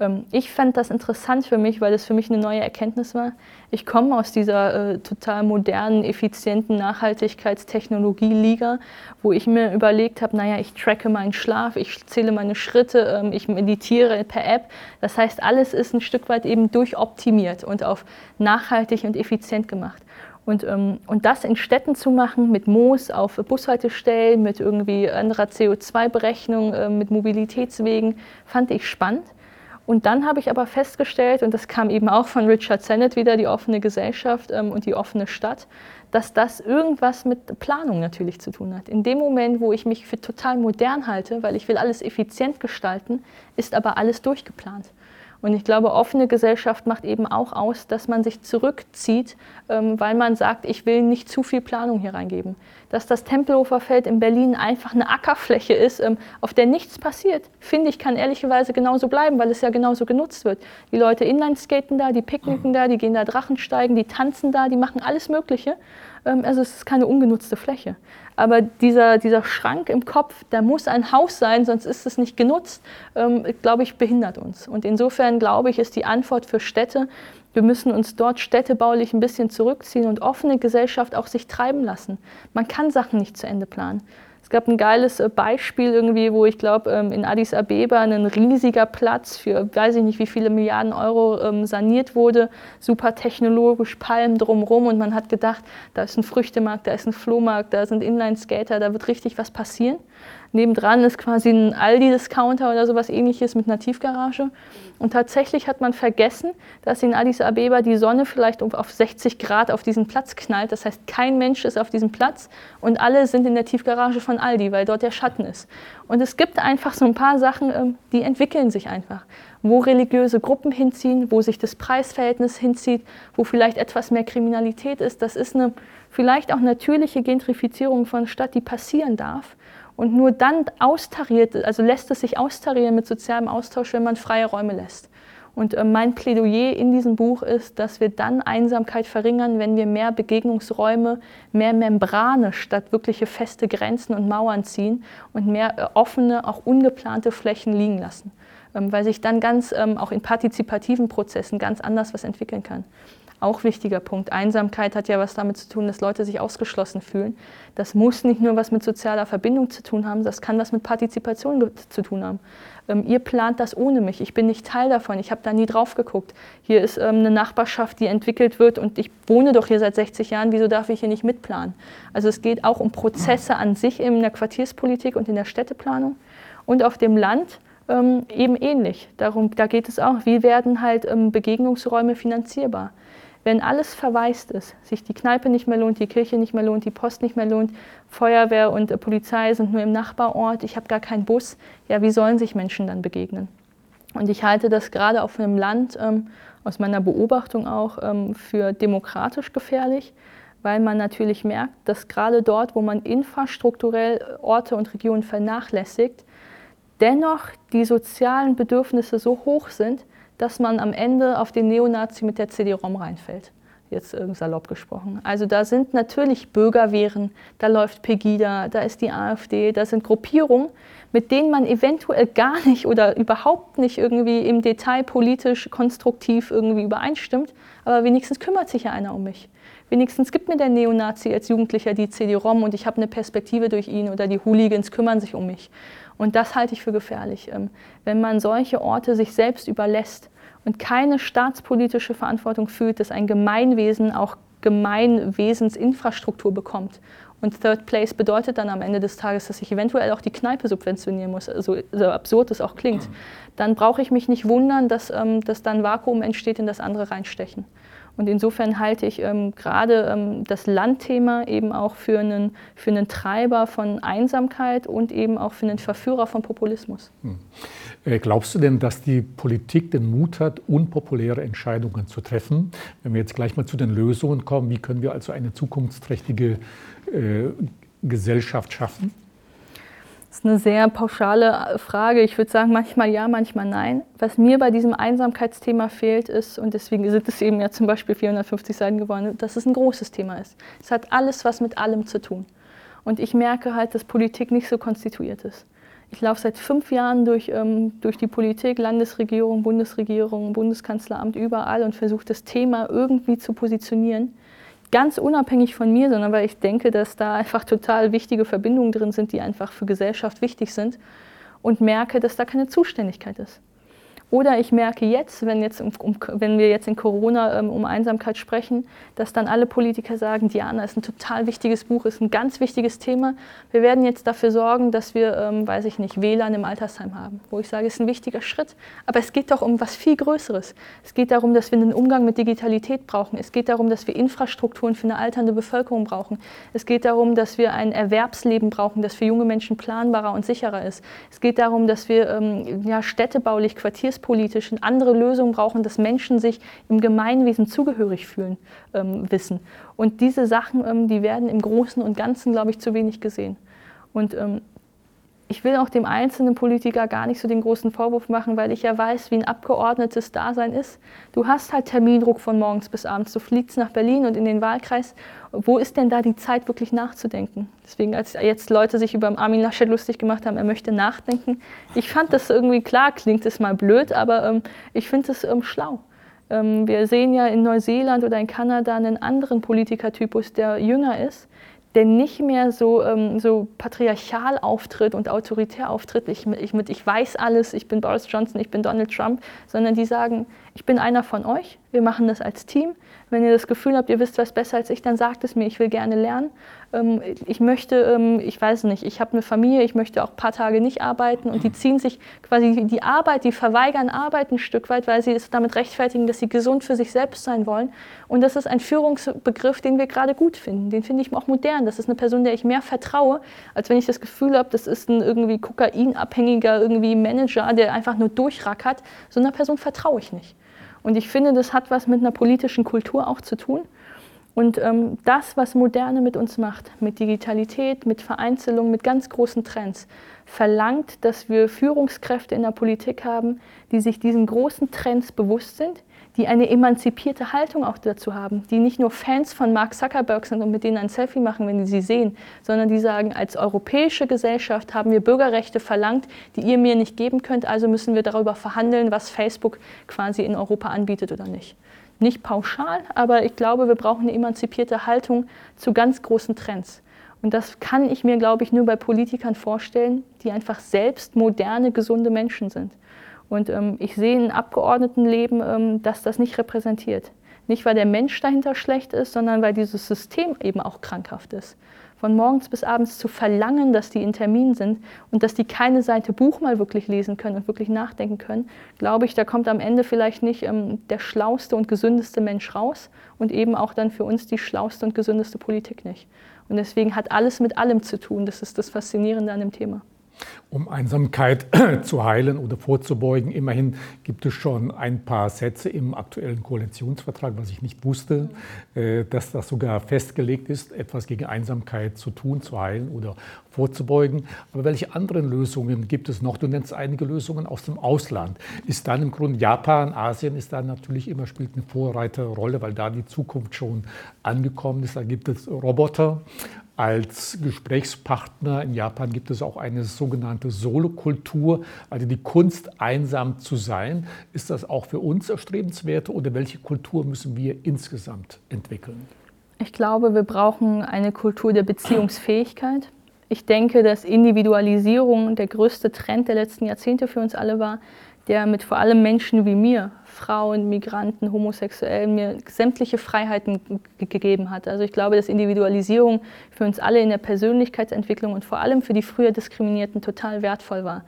Ähm, ich fand das interessant für mich, weil das für mich eine neue Erkenntnis war. Ich komme aus dieser äh, total modernen, effizienten Nachhaltigkeitstechnologie-Liga, wo ich mir überlegt habe, naja, ich tracke meinen Schlaf, ich zähle meine Schritte, ähm, ich meditiere per App. Das heißt, alles ist ein Stück weit eben durchoptimiert und auf nachhaltig und effizient gemacht. Und, ähm, und das in Städten zu machen, mit Moos auf Bushaltestellen, mit irgendwie anderer CO2-Berechnung, äh, mit Mobilitätswegen, fand ich spannend. Und dann habe ich aber festgestellt, und das kam eben auch von Richard Sennett wieder, die offene Gesellschaft ähm, und die offene Stadt, dass das irgendwas mit Planung natürlich zu tun hat. In dem Moment, wo ich mich für total modern halte, weil ich will alles effizient gestalten, ist aber alles durchgeplant. Und ich glaube, offene Gesellschaft macht eben auch aus, dass man sich zurückzieht, ähm, weil man sagt, ich will nicht zu viel Planung hier reingeben. Dass das Tempelhofer Feld in Berlin einfach eine Ackerfläche ist, ähm, auf der nichts passiert, finde ich, kann ehrlicherweise genauso bleiben, weil es ja genauso genutzt wird. Die Leute inlineskaten da, die picknicken da, die gehen da Drachensteigen, die tanzen da, die machen alles Mögliche. Ähm, also es ist keine ungenutzte Fläche. Aber dieser, dieser Schrank im Kopf, der muss ein Haus sein, sonst ist es nicht genutzt, ähm, glaube ich, behindert uns. Und insofern glaube ich, ist die Antwort für Städte, wir müssen uns dort städtebaulich ein bisschen zurückziehen und offene Gesellschaft auch sich treiben lassen. Man kann Sachen nicht zu Ende planen gab ein geiles äh, Beispiel irgendwie, wo ich glaube, ähm, in Addis Abeba ein riesiger Platz für, weiß ich nicht, wie viele Milliarden Euro ähm, saniert wurde, super technologisch, Palmen drumherum und man hat gedacht, da ist ein Früchtemarkt, da ist ein Flohmarkt, da sind Inline-Skater, da wird richtig was passieren. Nebendran ist quasi ein Aldi-Discounter oder sowas ähnliches mit einer Tiefgarage. Und tatsächlich hat man vergessen, dass in Addis Abeba die Sonne vielleicht auf 60 Grad auf diesen Platz knallt. Das heißt, kein Mensch ist auf diesem Platz und alle sind in der Tiefgarage von Aldi, weil dort der Schatten ist. Und es gibt einfach so ein paar Sachen, ähm, die entwickeln sich einfach. Wo religiöse Gruppen hinziehen, wo sich das Preisverhältnis hinzieht, wo vielleicht etwas mehr Kriminalität ist. Das ist eine vielleicht auch natürliche Gentrifizierung von Stadt, die passieren darf. Und nur dann austariert, also lässt es sich austarieren mit sozialem Austausch, wenn man freie Räume lässt. Und äh, mein Plädoyer in diesem Buch ist, dass wir dann Einsamkeit verringern, wenn wir mehr Begegnungsräume, mehr Membrane statt wirkliche feste Grenzen und Mauern ziehen und mehr äh, offene, auch ungeplante Flächen liegen lassen. Ähm, weil sich dann ganz ähm, auch in partizipativen Prozessen ganz anders was entwickeln kann. Auch wichtiger Punkt. Einsamkeit hat ja was damit zu tun, dass Leute sich ausgeschlossen fühlen. Das muss nicht nur was mit sozialer Verbindung zu tun haben, das kann was mit Partizipation zu tun haben. Ähm, ihr plant das ohne mich. Ich bin nicht Teil davon. Ich habe da nie drauf geguckt. Hier ist ähm, eine Nachbarschaft, die entwickelt wird und ich wohne doch hier seit 60 Jahren. Wieso darf ich hier nicht mitplanen? Also es geht auch um Prozesse an sich in der Quartierspolitik und in der Städteplanung. Und auf dem Land ähm, eben ähnlich. Darum, da geht es auch, wie werden halt ähm, Begegnungsräume finanzierbar? Wenn alles verwaist ist, sich die Kneipe nicht mehr lohnt, die Kirche nicht mehr lohnt, die Post nicht mehr lohnt, Feuerwehr und Polizei sind nur im Nachbarort, ich habe gar keinen Bus, ja, wie sollen sich Menschen dann begegnen? Und ich halte das gerade auf einem Land, ähm, aus meiner Beobachtung auch, ähm, für demokratisch gefährlich, weil man natürlich merkt, dass gerade dort, wo man infrastrukturell Orte und Regionen vernachlässigt, dennoch die sozialen Bedürfnisse so hoch sind, dass man am Ende auf den Neonazi mit der CD-ROM reinfällt. Jetzt salopp gesprochen. Also da sind natürlich Bürgerwehren, da läuft Pegida, da ist die AfD, da sind Gruppierungen, mit denen man eventuell gar nicht oder überhaupt nicht irgendwie im Detail politisch konstruktiv irgendwie übereinstimmt, aber wenigstens kümmert sich ja einer um mich. Wenigstens gibt mir der Neonazi als Jugendlicher die CD-ROM und ich habe eine Perspektive durch ihn oder die Hooligans kümmern sich um mich. Und das halte ich für gefährlich, ähm, wenn man solche Orte sich selbst überlässt und keine staatspolitische Verantwortung fühlt, dass ein Gemeinwesen auch Gemeinwesensinfrastruktur bekommt. Und Third Place bedeutet dann am Ende des Tages, dass ich eventuell auch die Kneipe subventionieren muss, also, so absurd es auch klingt. Dann brauche ich mich nicht wundern, dass, ähm, dass dann Vakuum entsteht, in das andere reinstechen. Und insofern halte ich ähm, gerade ähm, das Landthema eben auch für einen, für einen Treiber von Einsamkeit und eben auch für einen Verführer von Populismus. Hm. Äh, glaubst du denn, dass die Politik den Mut hat, unpopuläre Entscheidungen zu treffen? Wenn wir jetzt gleich mal zu den Lösungen kommen, wie können wir also eine zukunftsträchtige äh, Gesellschaft schaffen? Das ist eine sehr pauschale Frage. Ich würde sagen, manchmal ja, manchmal nein. Was mir bei diesem Einsamkeitsthema fehlt, ist, und deswegen sind es eben ja zum Beispiel 450 Seiten geworden, dass es ein großes Thema ist. Es hat alles was mit allem zu tun. Und ich merke halt, dass Politik nicht so konstituiert ist. Ich laufe seit fünf Jahren durch, ähm, durch die Politik, Landesregierung, Bundesregierung, Bundeskanzleramt, überall und versuche das Thema irgendwie zu positionieren ganz unabhängig von mir, sondern weil ich denke, dass da einfach total wichtige Verbindungen drin sind, die einfach für Gesellschaft wichtig sind und merke, dass da keine Zuständigkeit ist. Oder ich merke jetzt, wenn, jetzt um, wenn wir jetzt in Corona ähm, um Einsamkeit sprechen, dass dann alle Politiker sagen, Diana ist ein total wichtiges Buch, ist ein ganz wichtiges Thema. Wir werden jetzt dafür sorgen, dass wir, ähm, weiß ich nicht, WLAN im Altersheim haben. Wo ich sage, ist ein wichtiger Schritt. Aber es geht doch um was viel Größeres. Es geht darum, dass wir einen Umgang mit Digitalität brauchen. Es geht darum, dass wir Infrastrukturen für eine alternde Bevölkerung brauchen. Es geht darum, dass wir ein Erwerbsleben brauchen, das für junge Menschen planbarer und sicherer ist. Es geht darum, dass wir ähm, ja, städtebaulich, quartiers netzpolitisch andere Lösungen brauchen, dass Menschen sich im Gemeinwesen zugehörig fühlen, ähm, wissen. Und diese Sachen, ähm, die werden im Großen und Ganzen, glaube ich, zu wenig gesehen. Und ähm, ich will auch dem einzelnen Politiker gar nicht so den großen Vorwurf machen, weil ich ja weiß, wie ein Abgeordnetes Dasein ist. Du hast halt Termindruck von morgens bis abends. Du fliegst nach Berlin und in den Wahlkreis. Wo ist denn da die Zeit, wirklich nachzudenken? Deswegen, als jetzt Leute sich über Armin Laschet lustig gemacht haben, er möchte nachdenken. Ich fand das irgendwie klar, klingt es mal blöd, aber ähm, ich finde es ähm, schlau. Ähm, wir sehen ja in Neuseeland oder in Kanada einen anderen Politikertypus, der jünger ist der nicht mehr so, ähm, so patriarchal auftritt und autoritär auftritt, ich, ich, mit ich weiß alles, ich bin Boris Johnson, ich bin Donald Trump, sondern die sagen, ich bin einer von euch, wir machen das als Team. Wenn ihr das Gefühl habt, ihr wisst was besser als ich, dann sagt es mir, ich will gerne lernen. Ähm, ich möchte, ähm, ich weiß nicht, ich habe eine Familie, ich möchte auch ein paar Tage nicht arbeiten und die ziehen sich quasi die Arbeit, die verweigern Arbeit ein Stück weit, weil sie es damit rechtfertigen, dass sie gesund für sich selbst sein wollen. Und das ist ein Führungsbegriff, den wir gerade gut finden. Den finde ich auch modern. Das ist eine Person, der ich mehr vertraue, als wenn ich das Gefühl habe, das ist ein irgendwie kokainabhängiger irgendwie Manager, der einfach nur durchrackert. So einer Person vertraue ich nicht. Und ich finde, das hat was mit einer politischen Kultur auch zu tun. Und ähm, das, was Moderne mit uns macht, mit Digitalität, mit Vereinzelung, mit ganz großen Trends, verlangt, dass wir Führungskräfte in der Politik haben, die sich diesen großen Trends bewusst sind, die eine emanzipierte Haltung auch dazu haben, die nicht nur Fans von Mark Zuckerberg sind und mit denen ein Selfie machen, wenn die sie sehen, sondern die sagen, als europäische Gesellschaft haben wir Bürgerrechte verlangt, die ihr mir nicht geben könnt, also müssen wir darüber verhandeln, was Facebook quasi in Europa anbietet oder nicht. Nicht pauschal, aber ich glaube, wir brauchen eine emanzipierte Haltung zu ganz großen Trends. Und das kann ich mir, glaube ich, nur bei Politikern vorstellen, die einfach selbst moderne, gesunde Menschen sind. Und ähm, ich sehe in Abgeordnetenleben, ähm, dass das nicht repräsentiert. Nicht, weil der Mensch dahinter schlecht ist, sondern weil dieses System eben auch krankhaft ist. Von morgens bis abends zu verlangen, dass die in Termin sind und dass die keine Seite Buch mal wirklich lesen können und wirklich nachdenken können, glaube ich, da kommt am Ende vielleicht nicht ähm, der schlauste und gesündeste Mensch raus und eben auch dann für uns die schlauste und gesündeste Politik nicht. Und deswegen hat alles mit allem zu tun. Das ist das Faszinierende an dem Thema. Um Einsamkeit (clears throat) zu heilen oder vorzubeugen, immerhin gibt es schon ein paar Sätze im aktuellen Koalitionsvertrag, was ich nicht wusste, äh, dass das sogar festgelegt ist, etwas gegen Einsamkeit zu tun, zu heilen oder vorzubeugen. Aber welche anderen Lösungen gibt es noch? Du nennst einige Lösungen aus dem Ausland. Ist dann im Grunde Japan, Asien ist da natürlich immer, spielt eine Vorreiterrolle, weil da die Zukunft schon angekommen ist. Da gibt es Roboter als Gesprächspartner. In Japan gibt es auch eine sogenannte Solokultur, also die Kunst, einsam zu sein. Ist das auch für uns erstrebenswert oder welche Kultur müssen wir insgesamt entwickeln? Ich glaube, wir brauchen eine Kultur der Beziehungsfähigkeit. Ich denke, dass Individualisierung der größte Trend der letzten Jahrzehnte für uns alle war, der mit vor allem Menschen wie mir, Frauen, Migranten, Homosexuellen, mir sämtliche Freiheiten gegeben hat. Also ich glaube, dass Individualisierung für uns alle in der Persönlichkeitsentwicklung und vor allem für die früher Diskriminierten total wertvoll war.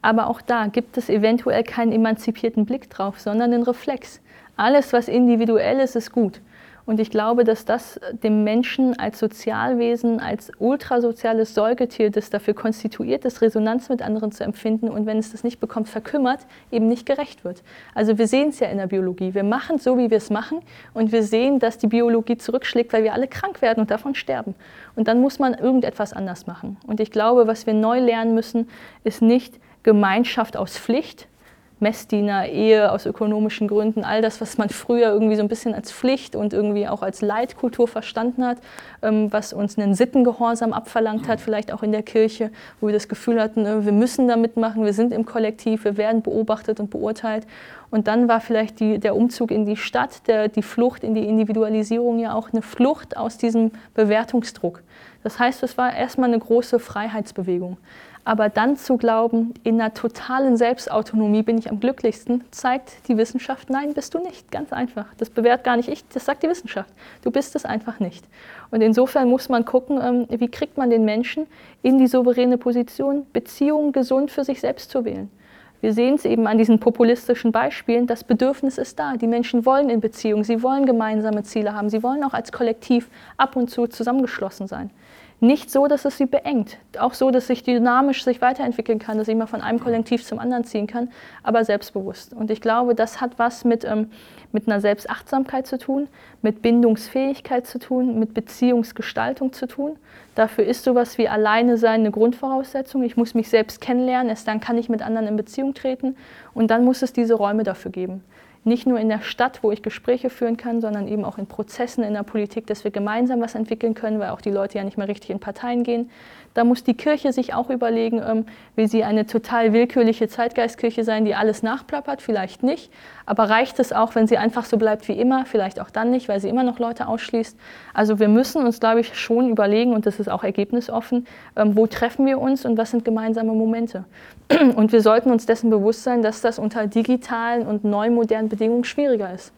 Aber auch da gibt es eventuell keinen emanzipierten Blick drauf, sondern den Reflex. Alles, was individuell ist, ist gut. Und ich glaube, dass das dem Menschen als Sozialwesen, als ultrasoziales Säugetier, das dafür konstituiert ist, Resonanz mit anderen zu empfinden und wenn es das nicht bekommt, verkümmert, eben nicht gerecht wird. Also wir sehen es ja in der Biologie. Wir machen so, wie wir es machen und wir sehen, dass die Biologie zurückschlägt, weil wir alle krank werden und davon sterben. Und dann muss man irgendetwas anders machen. Und ich glaube, was wir neu lernen müssen, ist nicht Gemeinschaft aus Pflicht, Messdiener, Ehe aus ökonomischen Gründen, all das, was man früher irgendwie so ein bisschen als Pflicht und irgendwie auch als Leitkultur verstanden hat, ähm, was uns einen Sittengehorsam abverlangt hat, vielleicht auch in der Kirche, wo wir das Gefühl hatten, äh, wir müssen da mitmachen, wir sind im Kollektiv, wir werden beobachtet und beurteilt. Und dann war vielleicht die, der Umzug in die Stadt, der, die Flucht in die Individualisierung ja auch eine Flucht aus diesem Bewertungsdruck. Das heißt, es war erstmal eine große Freiheitsbewegung. Aber dann zu glauben, in einer totalen Selbstautonomie bin ich am glücklichsten, zeigt die Wissenschaft, nein, bist du nicht. Ganz einfach. Das bewährt gar nicht ich, das sagt die Wissenschaft. Du bist es einfach nicht. Und insofern muss man gucken, ähm, wie kriegt man den Menschen in die souveräne Position, Beziehungen gesund für sich selbst zu wählen. Wir sehen es eben an diesen populistischen Beispielen, das Bedürfnis ist da. Die Menschen wollen in Beziehungen, sie wollen gemeinsame Ziele haben, sie wollen auch als Kollektiv ab und zu zusammengeschlossen sein. Nicht so, dass es sie beengt, auch so, dass sich dynamisch sich weiterentwickeln kann, dass ich mal von einem Kollektiv zum anderen ziehen kann, aber selbstbewusst. Und ich glaube, das hat was mit, ähm, mit einer Selbstachtsamkeit zu tun, mit Bindungsfähigkeit zu tun, mit Beziehungsgestaltung zu tun. Dafür ist sowas wie Alleine sein eine Grundvoraussetzung. Ich muss mich selbst kennenlernen, erst dann kann ich mit anderen in Beziehung treten und dann muss es diese Räume dafür geben nicht nur in der Stadt, wo ich Gespräche führen kann, sondern eben auch in Prozessen in der Politik, dass wir gemeinsam was entwickeln können, weil auch die Leute ja nicht mehr richtig in Parteien gehen. Da muss die Kirche sich auch überlegen, ähm, will sie eine total willkürliche Zeitgeistkirche sein, die alles nachplappert? Vielleicht nicht. Aber reicht es auch, wenn sie einfach so bleibt wie immer? Vielleicht auch dann nicht, weil sie immer noch Leute ausschließt. Also wir müssen uns, glaube ich, schon überlegen, und das ist auch ergebnisoffen, ähm, wo treffen wir uns und was sind gemeinsame Momente. Und wir sollten uns dessen bewusst sein, dass das unter digitalen und neu modernen Bedingungen schwieriger ist.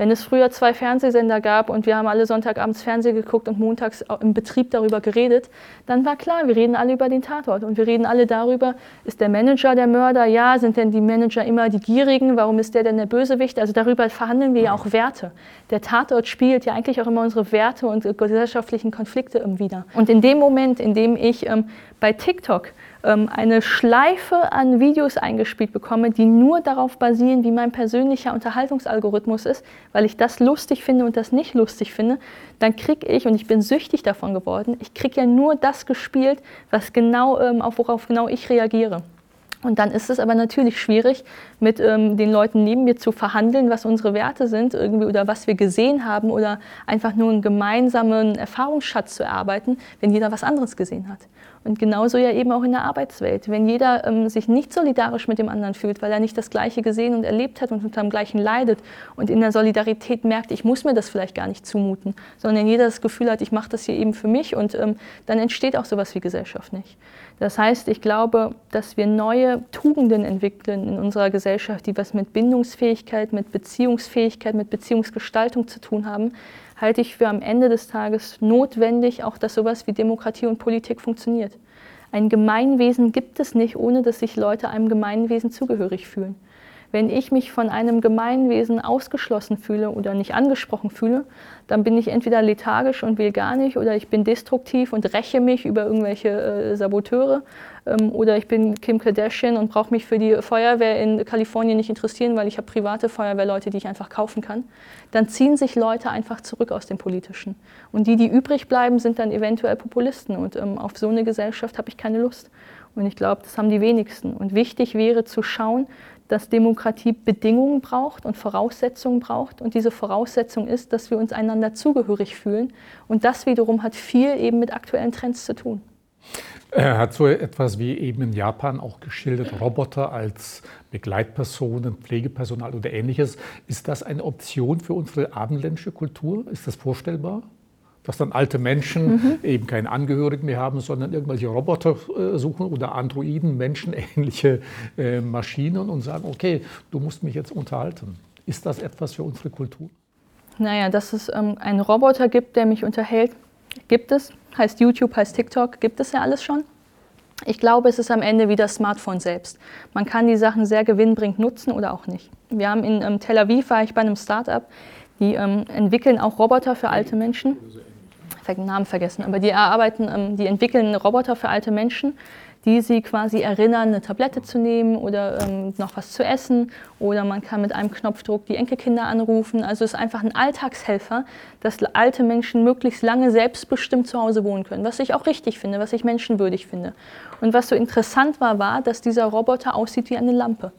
Wenn es früher zwei Fernsehsender gab und wir haben alle Sonntagabends Fernsehen geguckt und montags im Betrieb darüber geredet, dann war klar, wir reden alle über den Tatort und wir reden alle darüber, ist der Manager der Mörder? Ja, sind denn die Manager immer die Gierigen? Warum ist der denn der Bösewicht? Also darüber verhandeln wir ja auch Werte. Der Tatort spielt ja eigentlich auch immer unsere Werte und gesellschaftlichen Konflikte wieder. Und in dem Moment, in dem ich ähm, bei TikTok eine Schleife an Videos eingespielt bekomme, die nur darauf basieren, wie mein persönlicher Unterhaltungsalgorithmus ist, weil ich das lustig finde und das nicht lustig finde, dann kriege ich, und ich bin süchtig davon geworden, ich kriege ja nur das gespielt, was genau, ähm, auf worauf genau ich reagiere. Und dann ist es aber natürlich schwierig, mit ähm, den Leuten neben mir zu verhandeln, was unsere Werte sind irgendwie oder was wir gesehen haben oder einfach nur einen gemeinsamen Erfahrungsschatz zu erarbeiten, wenn jeder was anderes gesehen hat. Und genauso ja eben auch in der Arbeitswelt. Wenn jeder ähm, sich nicht solidarisch mit dem anderen fühlt, weil er nicht das Gleiche gesehen und erlebt hat und unter dem Gleichen leidet und in der Solidarität merkt, ich muss mir das vielleicht gar nicht zumuten, sondern jeder das Gefühl hat, ich mache das hier eben für mich und ähm, dann entsteht auch sowas wie Gesellschaft nicht. Das heißt, ich glaube, dass wir neue Tugenden entwickeln in unserer Gesellschaft, die was mit Bindungsfähigkeit, mit Beziehungsfähigkeit, mit Beziehungsgestaltung zu tun haben, halte ich für am Ende des Tages notwendig, auch dass sowas wie Demokratie und Politik funktioniert. Ein Gemeinwesen gibt es nicht, ohne dass sich Leute einem Gemeinwesen zugehörig fühlen. Wenn ich mich von einem Gemeinwesen ausgeschlossen fühle oder nicht angesprochen fühle, dann bin ich entweder lethargisch und will gar nicht oder ich bin destruktiv und räche mich über irgendwelche äh, Saboteure ähm, oder ich bin Kim Kardashian und brauche mich für die Feuerwehr in Kalifornien nicht interessieren, weil ich habe private Feuerwehrleute, die ich einfach kaufen kann. Dann ziehen sich Leute einfach zurück aus dem Politischen. Und die, die übrig bleiben, sind dann eventuell Populisten. Und ähm, auf so eine Gesellschaft habe ich keine Lust. Und ich glaube, das haben die wenigsten. Und wichtig wäre zu schauen, dass Demokratie Bedingungen braucht und Voraussetzungen braucht. Und diese Voraussetzung ist, dass wir uns einander zugehörig fühlen. Und das wiederum hat viel eben mit aktuellen Trends zu tun. Er hat so etwas wie eben in Japan auch geschildert, Roboter als Begleitpersonen, Pflegepersonal oder ähnliches. Ist das eine Option für unsere abendländische Kultur? Ist das vorstellbar? Dass dann alte Menschen mhm. eben keine Angehörigen mehr haben, sondern irgendwelche Roboter äh, suchen oder Androiden, menschenähnliche äh, Maschinen und sagen, okay, du musst mich jetzt unterhalten. Ist das etwas für unsere Kultur? Naja, dass es ähm, einen Roboter gibt, der mich unterhält, gibt es. Heißt YouTube, heißt TikTok, gibt es ja alles schon. Ich glaube, es ist am Ende wie das Smartphone selbst. Man kann die Sachen sehr gewinnbringend nutzen oder auch nicht. Wir haben in ähm, Tel Aviv, war ich bei einem Startup, die ähm, entwickeln auch Roboter für alte Menschen den Namen vergessen, aber die erarbeiten, ähm, die entwickeln Roboter für alte Menschen, die sie quasi erinnern, eine Tablette zu nehmen oder ähm, noch was zu essen. Oder man kann mit einem Knopfdruck die Enkelkinder anrufen. Also es ist einfach ein Alltagshelfer, dass alte Menschen möglichst lange selbstbestimmt zu Hause wohnen können. Was ich auch richtig finde, was ich menschenwürdig finde. Und was so interessant war, war, dass dieser Roboter aussieht wie eine Lampe.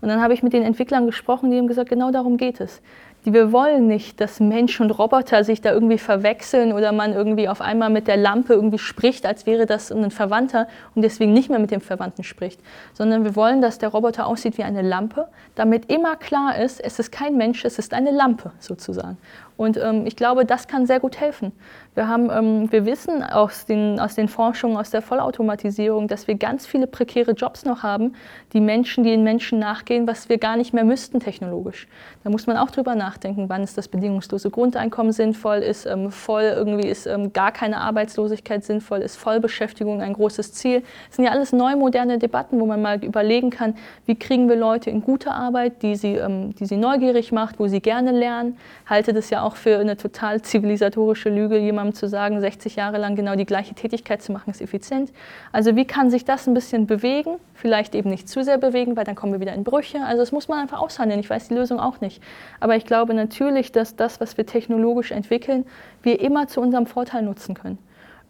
Und dann habe ich mit den Entwicklern gesprochen, die haben gesagt, genau darum geht es wir wollen nicht, dass Mensch und Roboter sich da irgendwie verwechseln oder man irgendwie auf einmal mit der Lampe irgendwie spricht, als wäre das ein Verwandter und deswegen nicht mehr mit dem Verwandten spricht, sondern wir wollen, dass der Roboter aussieht wie eine Lampe, damit immer klar ist, es ist kein Mensch, es ist eine Lampe sozusagen. Und ähm, ich glaube, das kann sehr gut helfen. Wir, haben, ähm, wir wissen aus den, aus den Forschungen, aus der Vollautomatisierung, dass wir ganz viele prekäre Jobs noch haben, die Menschen, die den Menschen nachgehen, was wir gar nicht mehr müssten technologisch. Da muss man auch drüber nachdenken, wann ist das bedingungslose Grundeinkommen sinnvoll, ist ähm, voll irgendwie ist ähm, gar keine Arbeitslosigkeit sinnvoll, ist Vollbeschäftigung ein großes Ziel. Das sind ja alles neu moderne Debatten, wo man mal überlegen kann, wie kriegen wir Leute in gute Arbeit, die sie, ähm, die sie neugierig macht, wo sie gerne lernen. Halte das ja auch für eine total zivilisatorische Lüge, jemandem zu sagen, 60 Jahre lang genau die gleiche Tätigkeit zu machen, ist effizient. Also wie kann sich das ein bisschen bewegen? Vielleicht eben nicht zu sehr bewegen, weil dann kommen wir wieder in Brüche. Also das muss man einfach aushandeln. Ich weiß die Lösung auch nicht. Aber ich glaube natürlich, dass das, was wir technologisch entwickeln, wir immer zu unserem Vorteil nutzen können.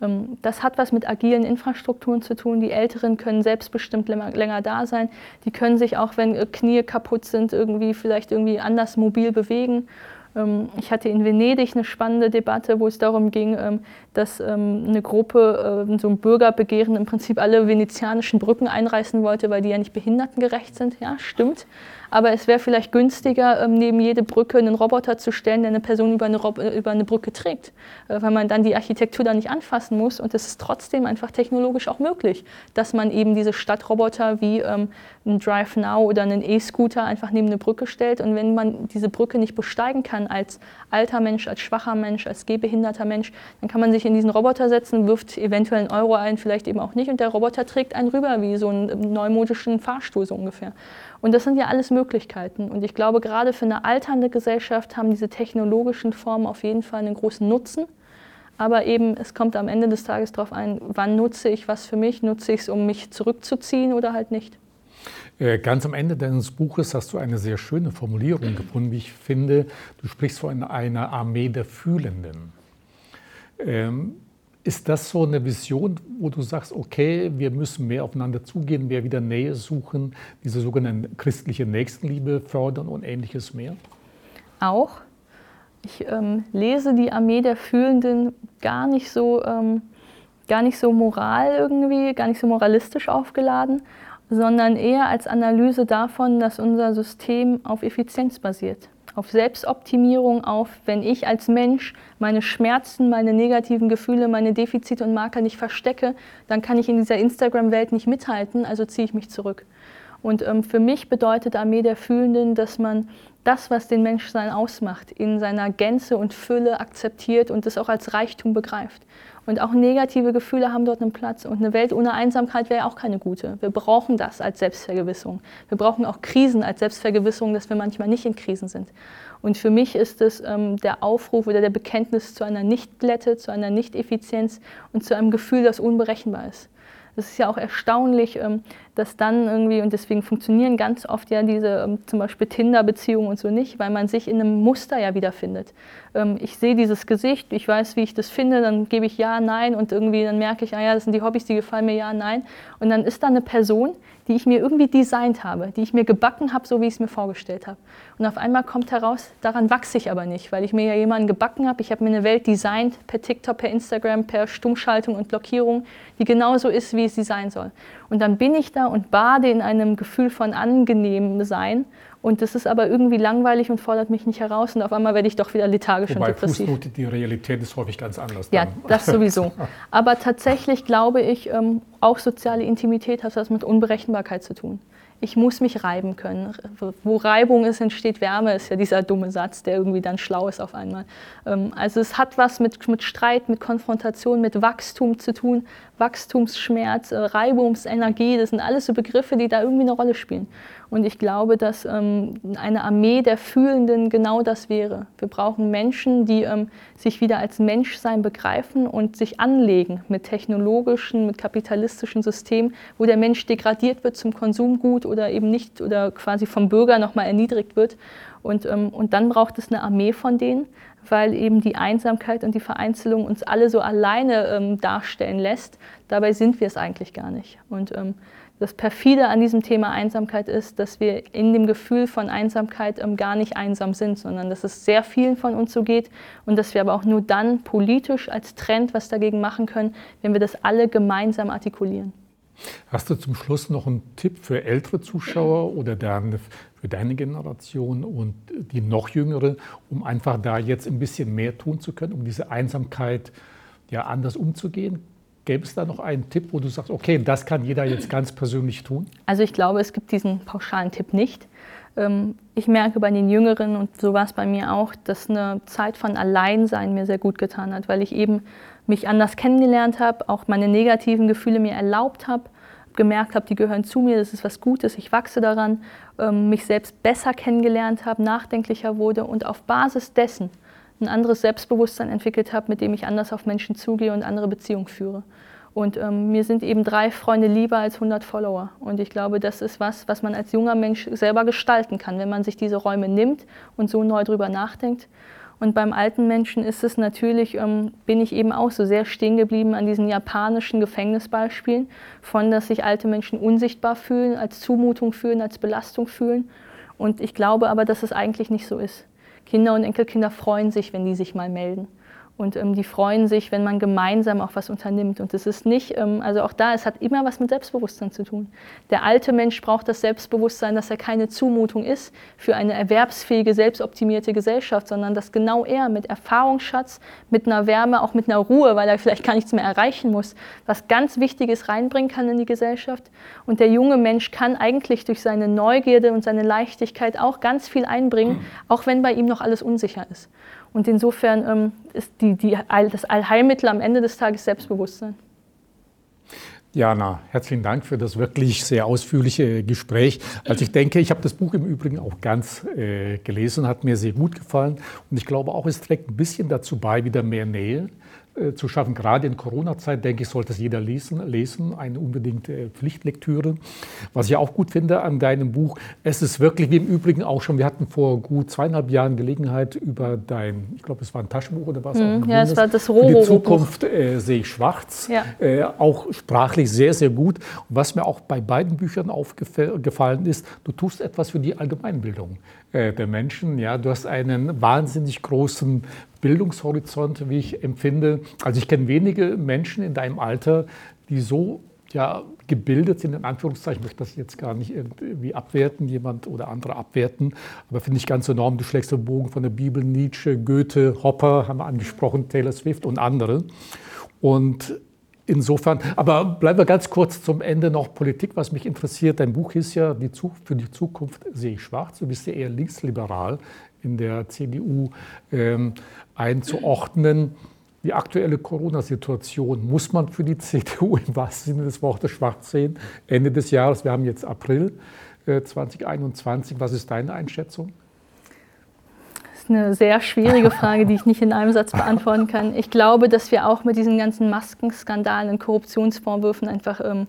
Ähm, das hat was mit agilen Infrastrukturen zu tun. Die Älteren können selbstbestimmt länger, da sein. Die können sich auch, wenn äh, Knie kaputt sind, irgendwie vielleicht irgendwie anders mobil bewegen. Ähm, ich hatte in Venedig eine spannende Debatte, wo es darum ging, ähm, dass ähm, eine Gruppe, so ein Bürgerbegehren, im Prinzip alle venezianischen Brücken einreißen wollte, weil die ja nicht behindertengerecht sind. Ja, stimmt. Aber es wäre vielleicht günstiger, ähm, neben jede Brücke einen Roboter zu stellen, der eine Person über eine, Rob über eine Brücke trägt, äh, weil man dann die Architektur da nicht anfassen muss. Und es ist trotzdem einfach technologisch auch möglich, dass man eben diese Stadtroboter wie ähm, ein Drive Now oder einen E-Scooter einfach neben eine Brücke stellt. Und wenn man diese Brücke nicht besteigen kann als alter Mensch, als schwacher Mensch, als gehbehinderter Mensch, dann kann man sich in diesen Roboter setzen, wirft eventuell einen Euro ein, vielleicht eben auch nicht. Und der Roboter trägt einen rüber wie so einen neumodischen Fahrstuhl so ungefähr. Und das sind ja alles Möglichkeiten. Und ich glaube, gerade für eine alternde Gesellschaft haben diese technologischen Formen auf jeden Fall einen großen Nutzen. Aber eben, es kommt am Ende des Tages darauf ein, wann nutze ich was für mich? Nutze ich es, um mich zurückzuziehen oder halt nicht? Äh, ganz am Ende deines Buches hast du eine sehr schöne Formulierung gefunden, wie ich finde. Du sprichst von einer Armee der Fühlenden. Ähm, ist das so eine Vision, wo du sagst, okay, wir müssen mehr aufeinander zugehen, mehr wieder Nähe suchen, diese sogenannte christliche Nächstenliebe fördern und ähnliches mehr? Auch. Ich ähm, lese die Armee der Fühlenden gar nicht so, ähm, gar nicht so moral irgendwie, gar nicht so moralistisch aufgeladen, sondern eher als Analyse davon, dass unser System auf Effizienz basiert, auf Selbstoptimierung, auf, wenn ich als Mensch meine Schmerzen, meine negativen Gefühle, meine Defizite und Marker nicht verstecke, dann kann ich in dieser Instagram-Welt nicht mithalten, also ziehe ich mich zurück. Und ähm, für mich bedeutet Armee der Fühlenden, dass man das, was den Menschsein ausmacht, in seiner Gänze und Fülle akzeptiert und das auch als Reichtum begreift. Und auch negative Gefühle haben dort einen Platz. Und eine Welt ohne Einsamkeit wäre auch keine gute. Wir brauchen das als Selbstvergewissung. Wir brauchen auch Krisen als Selbstvergewissung, dass wir manchmal nicht in Krisen sind. Und für mich ist es ähm, der Aufruf oder der Bekenntnis zu einer Nicht-Glätte, zu einer Nicht-Effizienz und zu einem Gefühl, das unberechenbar ist. Es ist ja auch erstaunlich, ähm, dass dann irgendwie, und deswegen funktionieren ganz oft ja diese ähm, zum Beispiel Tinder-Beziehungen und so nicht, weil man sich in einem Muster ja wiederfindet. Ähm, ich sehe dieses Gesicht, ich weiß, wie ich das finde, dann gebe ich ja, nein und irgendwie dann merke ich, ah ja, das sind die Hobbys, die gefallen mir, ja, nein. Und dann ist da eine Person, die ich mir irgendwie designt habe, die ich mir gebacken habe, so wie ich es mir vorgestellt habe. Und auf einmal kommt heraus, daran wachse ich aber nicht, weil ich mir ja jemanden gebacken habe. Ich habe mir eine Welt designt per TikTok, per Instagram, per Stummschaltung und Blockierung, die genauso ist, wie es sie sein soll. Und dann bin ich da und bade in einem Gefühl von angenehm sein. Und das ist aber irgendwie langweilig und fordert mich nicht heraus. Und auf einmal werde ich doch wieder lethargisch Wobei und depressiv. Fußnote, die Realität ist häufig ganz anders. Ja, dann. das (laughs) sowieso. Aber tatsächlich glaube ich, ähm, auch soziale Intimität hat was mit Unberechenbarkeit zu tun ich muss mich reiben können. Wo Reibung ist, entsteht Wärme, ist ja dieser dumme Satz, der irgendwie dann schlau ist auf einmal. Ähm, also es hat was mit, mit Streit, mit Konfrontation, mit Wachstum zu tun, Wachstumsschmerz, äh, Reibungsenergie, das sind alles so Begriffe, die da irgendwie eine Rolle spielen. Und ich glaube, dass ähm, eine Armee der Fühlenden genau das wäre. Wir brauchen Menschen, die ähm, sich wieder als Menschsein begreifen und sich anlegen mit technologischen, mit kapitalistischen Systemen, wo der Mensch degradiert wird zum Konsumgut oder eben nicht oder quasi vom Bürger nochmal erniedrigt wird. Und, ähm, und dann braucht es eine Armee von denen, weil eben die Einsamkeit und die Vereinzelung uns alle so alleine ähm, darstellen lässt. Dabei sind wir es eigentlich gar nicht. Und ähm, das Perfide an diesem Thema Einsamkeit ist, dass wir in dem Gefühl von Einsamkeit ähm, gar nicht einsam sind, sondern dass es sehr vielen von uns so geht und dass wir aber auch nur dann politisch als Trend was dagegen machen können, wenn wir das alle gemeinsam artikulieren. Hast du zum Schluss noch einen Tipp für ältere Zuschauer oder dann für deine Generation und die noch jüngere, um einfach da jetzt ein bisschen mehr tun zu können, um diese Einsamkeit ja anders umzugehen? Gäbe es da noch einen Tipp, wo du sagst, okay, das kann jeder jetzt ganz persönlich tun? Also ich glaube, es gibt diesen pauschalen Tipp nicht. Ähm, ich merke bei den Jüngeren, und so war es bei mir auch, dass eine Zeit von Alleinsein mir sehr gut getan hat, weil ich eben mich anders kennengelernt habe, auch meine negativen Gefühle mir erlaubt habe, gemerkt habe, die gehören zu mir, das ist was Gutes, ich wachse daran, ähm, mich selbst besser kennengelernt habe, nachdenklicher wurde und auf Basis dessen ein anderes Selbstbewusstsein entwickelt habe, mit dem ich anders auf Menschen zugehe und andere Beziehungen führe. Und ähm, mir sind eben drei Freunde lieber als 100 Follower. Und ich glaube, das ist was, was man als junger Mensch selber gestalten kann, wenn man sich diese Räume nimmt und so neu drüber nachdenkt. Und beim alten Menschen ist es natürlich, ähm, bin ich eben auch so sehr stehen geblieben an diesen japanischen Gefängnisbeispielen, von dass sich alte Menschen unsichtbar fühlen, als Zumutung fühlen, als Belastung fühlen. Und ich glaube aber, dass es eigentlich nicht so ist. Kinder und Enkelkinder freuen sich, wenn die sich mal melden. Und ähm, die freuen sich, wenn man gemeinsam auch was unternimmt. Und es ist nicht, ähm, also auch da, es hat immer was mit Selbstbewusstsein zu tun. Der alte Mensch braucht das Selbstbewusstsein, dass er keine Zumutung ist für eine erwerbsfähige, selbstoptimierte Gesellschaft, sondern dass genau er mit Erfahrungsschatz, mit einer Wärme, auch mit einer Ruhe, weil er vielleicht gar nichts mehr erreichen muss, was ganz Wichtiges reinbringen kann in die Gesellschaft. Und der junge Mensch kann eigentlich durch seine Neugierde und seine Leichtigkeit auch ganz viel einbringen, auch wenn bei ihm noch alles unsicher ist. Und insofern ähm, ist die, die, das Allheilmittel am Ende des Tages Selbstbewusstsein. Jana, herzlichen Dank für das wirklich sehr ausführliche Gespräch. Also ich denke, ich habe das Buch im Übrigen auch ganz äh, gelesen, hat mir sehr gut gefallen und ich glaube auch, es trägt ein bisschen dazu bei, wieder mehr Nähe äh, zu schaffen. Gerade in Corona-Zeit, denke ich, sollte es jeder lesen, lesen, eine unbedingte Pflichtlektüre. Was ich auch gut finde an deinem Buch, es ist wirklich, wie im Übrigen auch schon, wir hatten vor gut zweieinhalb Jahren Gelegenheit über dein, ich glaube, es war ein Taschenbuch oder was? Mhm, ja, es war das Roro. Für die Zukunft äh, sehe ich schwarz. Ja. Äh, auch sprachlich sehr, sehr gut. Und was mir auch bei beiden Büchern aufgefallen ist, du tust etwas für die Allgemeinbildung äh, der Menschen. Ja, du hast einen wahnsinnig großen Bildungshorizont, wie ich empfinde. Also ich kenne wenige Menschen in deinem Alter, die so ja, gebildet sind, in Anführungszeichen, ich möchte das jetzt gar nicht irgendwie abwerten, jemand oder andere abwerten, aber finde ich ganz enorm, du schlägst den Bogen von der Bibel, Nietzsche, Goethe, Hopper, haben wir angesprochen, Taylor Swift und andere. Und insofern, aber bleiben wir ganz kurz zum Ende noch Politik, was mich interessiert. Dein Buch ist ja, die für die Zukunft sehe ich schwarz, du bist ja eher linksliberal in der CDU ähm, einzuordnen. Die aktuelle Corona-Situation muss man für die (laughs) CDU im wahrsten Sinne des Wortes schwarz sehen. Ende des Jahres, wir haben jetzt April äh, 2021. Was ist deine Einschätzung? Das ist eine sehr schwierige Frage, die ich nicht in einem Satz beantworten kann. Ich glaube, dass wir auch mit diesen ganzen Maskenskandalen und Korruptionsvorwürfen einfach ähm,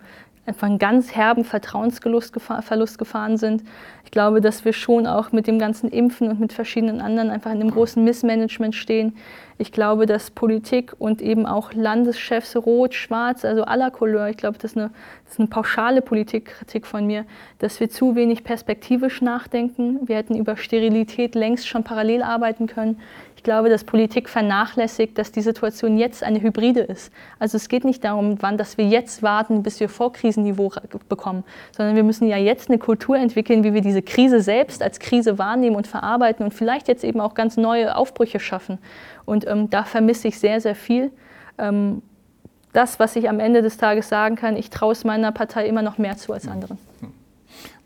einfach einen ganz herben Vertrauensverlust gefahren sind. Ich glaube, dass wir schon auch mit dem ganzen Impfen und mit verschiedenen anderen einfach in einem großen Missmanagement stehen. Ich glaube, dass Politik und eben auch Landeschefs rot, schwarz, also aller Couleur, ich glaube, das ist eine, das ist eine pauschale Politikkritik von mir, dass wir zu wenig perspektivisch nachdenken. Wir hätten über Sterilität längst schon parallel arbeiten können. Ich glaube, dass Politik vernachlässigt, dass die Situation jetzt eine Hybride ist. Also es geht nicht darum, wann, dass wir jetzt warten, bis wir Vorkrisenniveau bekommen, sondern wir müssen ja jetzt eine Kultur entwickeln, wie wir diese Krise selbst als Krise wahrnehmen und verarbeiten und vielleicht jetzt eben auch ganz neue Aufbrüche schaffen. Und ähm, da vermisse ich sehr, sehr viel. Ähm, das, was ich am Ende des Tages sagen kann, ich traue es meiner Partei immer noch mehr zu als anderen.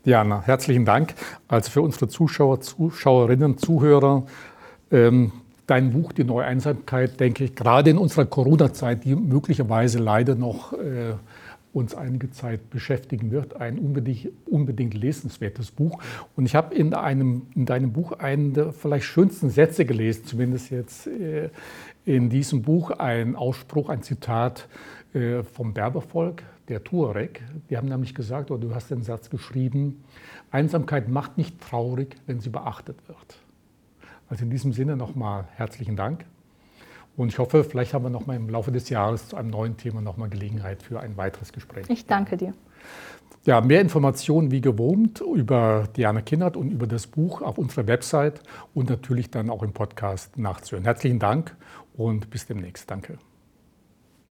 Diana, herzlichen Dank. Also für unsere Zuschauer, Zuschauerinnen, Zuhörer, ähm, dein Buch, die neue Einsamkeit, denke ich, gerade in unserer Corona-Zeit, die möglicherweise leider noch äh, uns einige Zeit beschäftigen wird, ein unbedingt, unbedingt lesenswertes Buch. Und ich habe in, einem, in deinem Buch einen der vielleicht schönsten Sätze gelesen, zumindest jetzt äh, in diesem Buch, ein Ausspruch, ein Zitat äh, vom Berbervolk, der Tuareg. Die haben nämlich gesagt, oder du hast den Satz geschrieben, Einsamkeit macht nicht traurig, wenn sie beachtet wird. Also in diesem Sinne nochmal herzlichen Dank. Und ich hoffe, vielleicht haben wir noch mal im Laufe des Jahres zu einem neuen Thema noch mal Gelegenheit für ein weiteres Gespräch. Ich danke dir. Ja, mehr Informationen wie gewohnt über Diana Kinnert und über das Buch auf unserer Website und natürlich dann auch im Podcast nachzuhören. Herzlichen Dank und bis demnächst. Danke.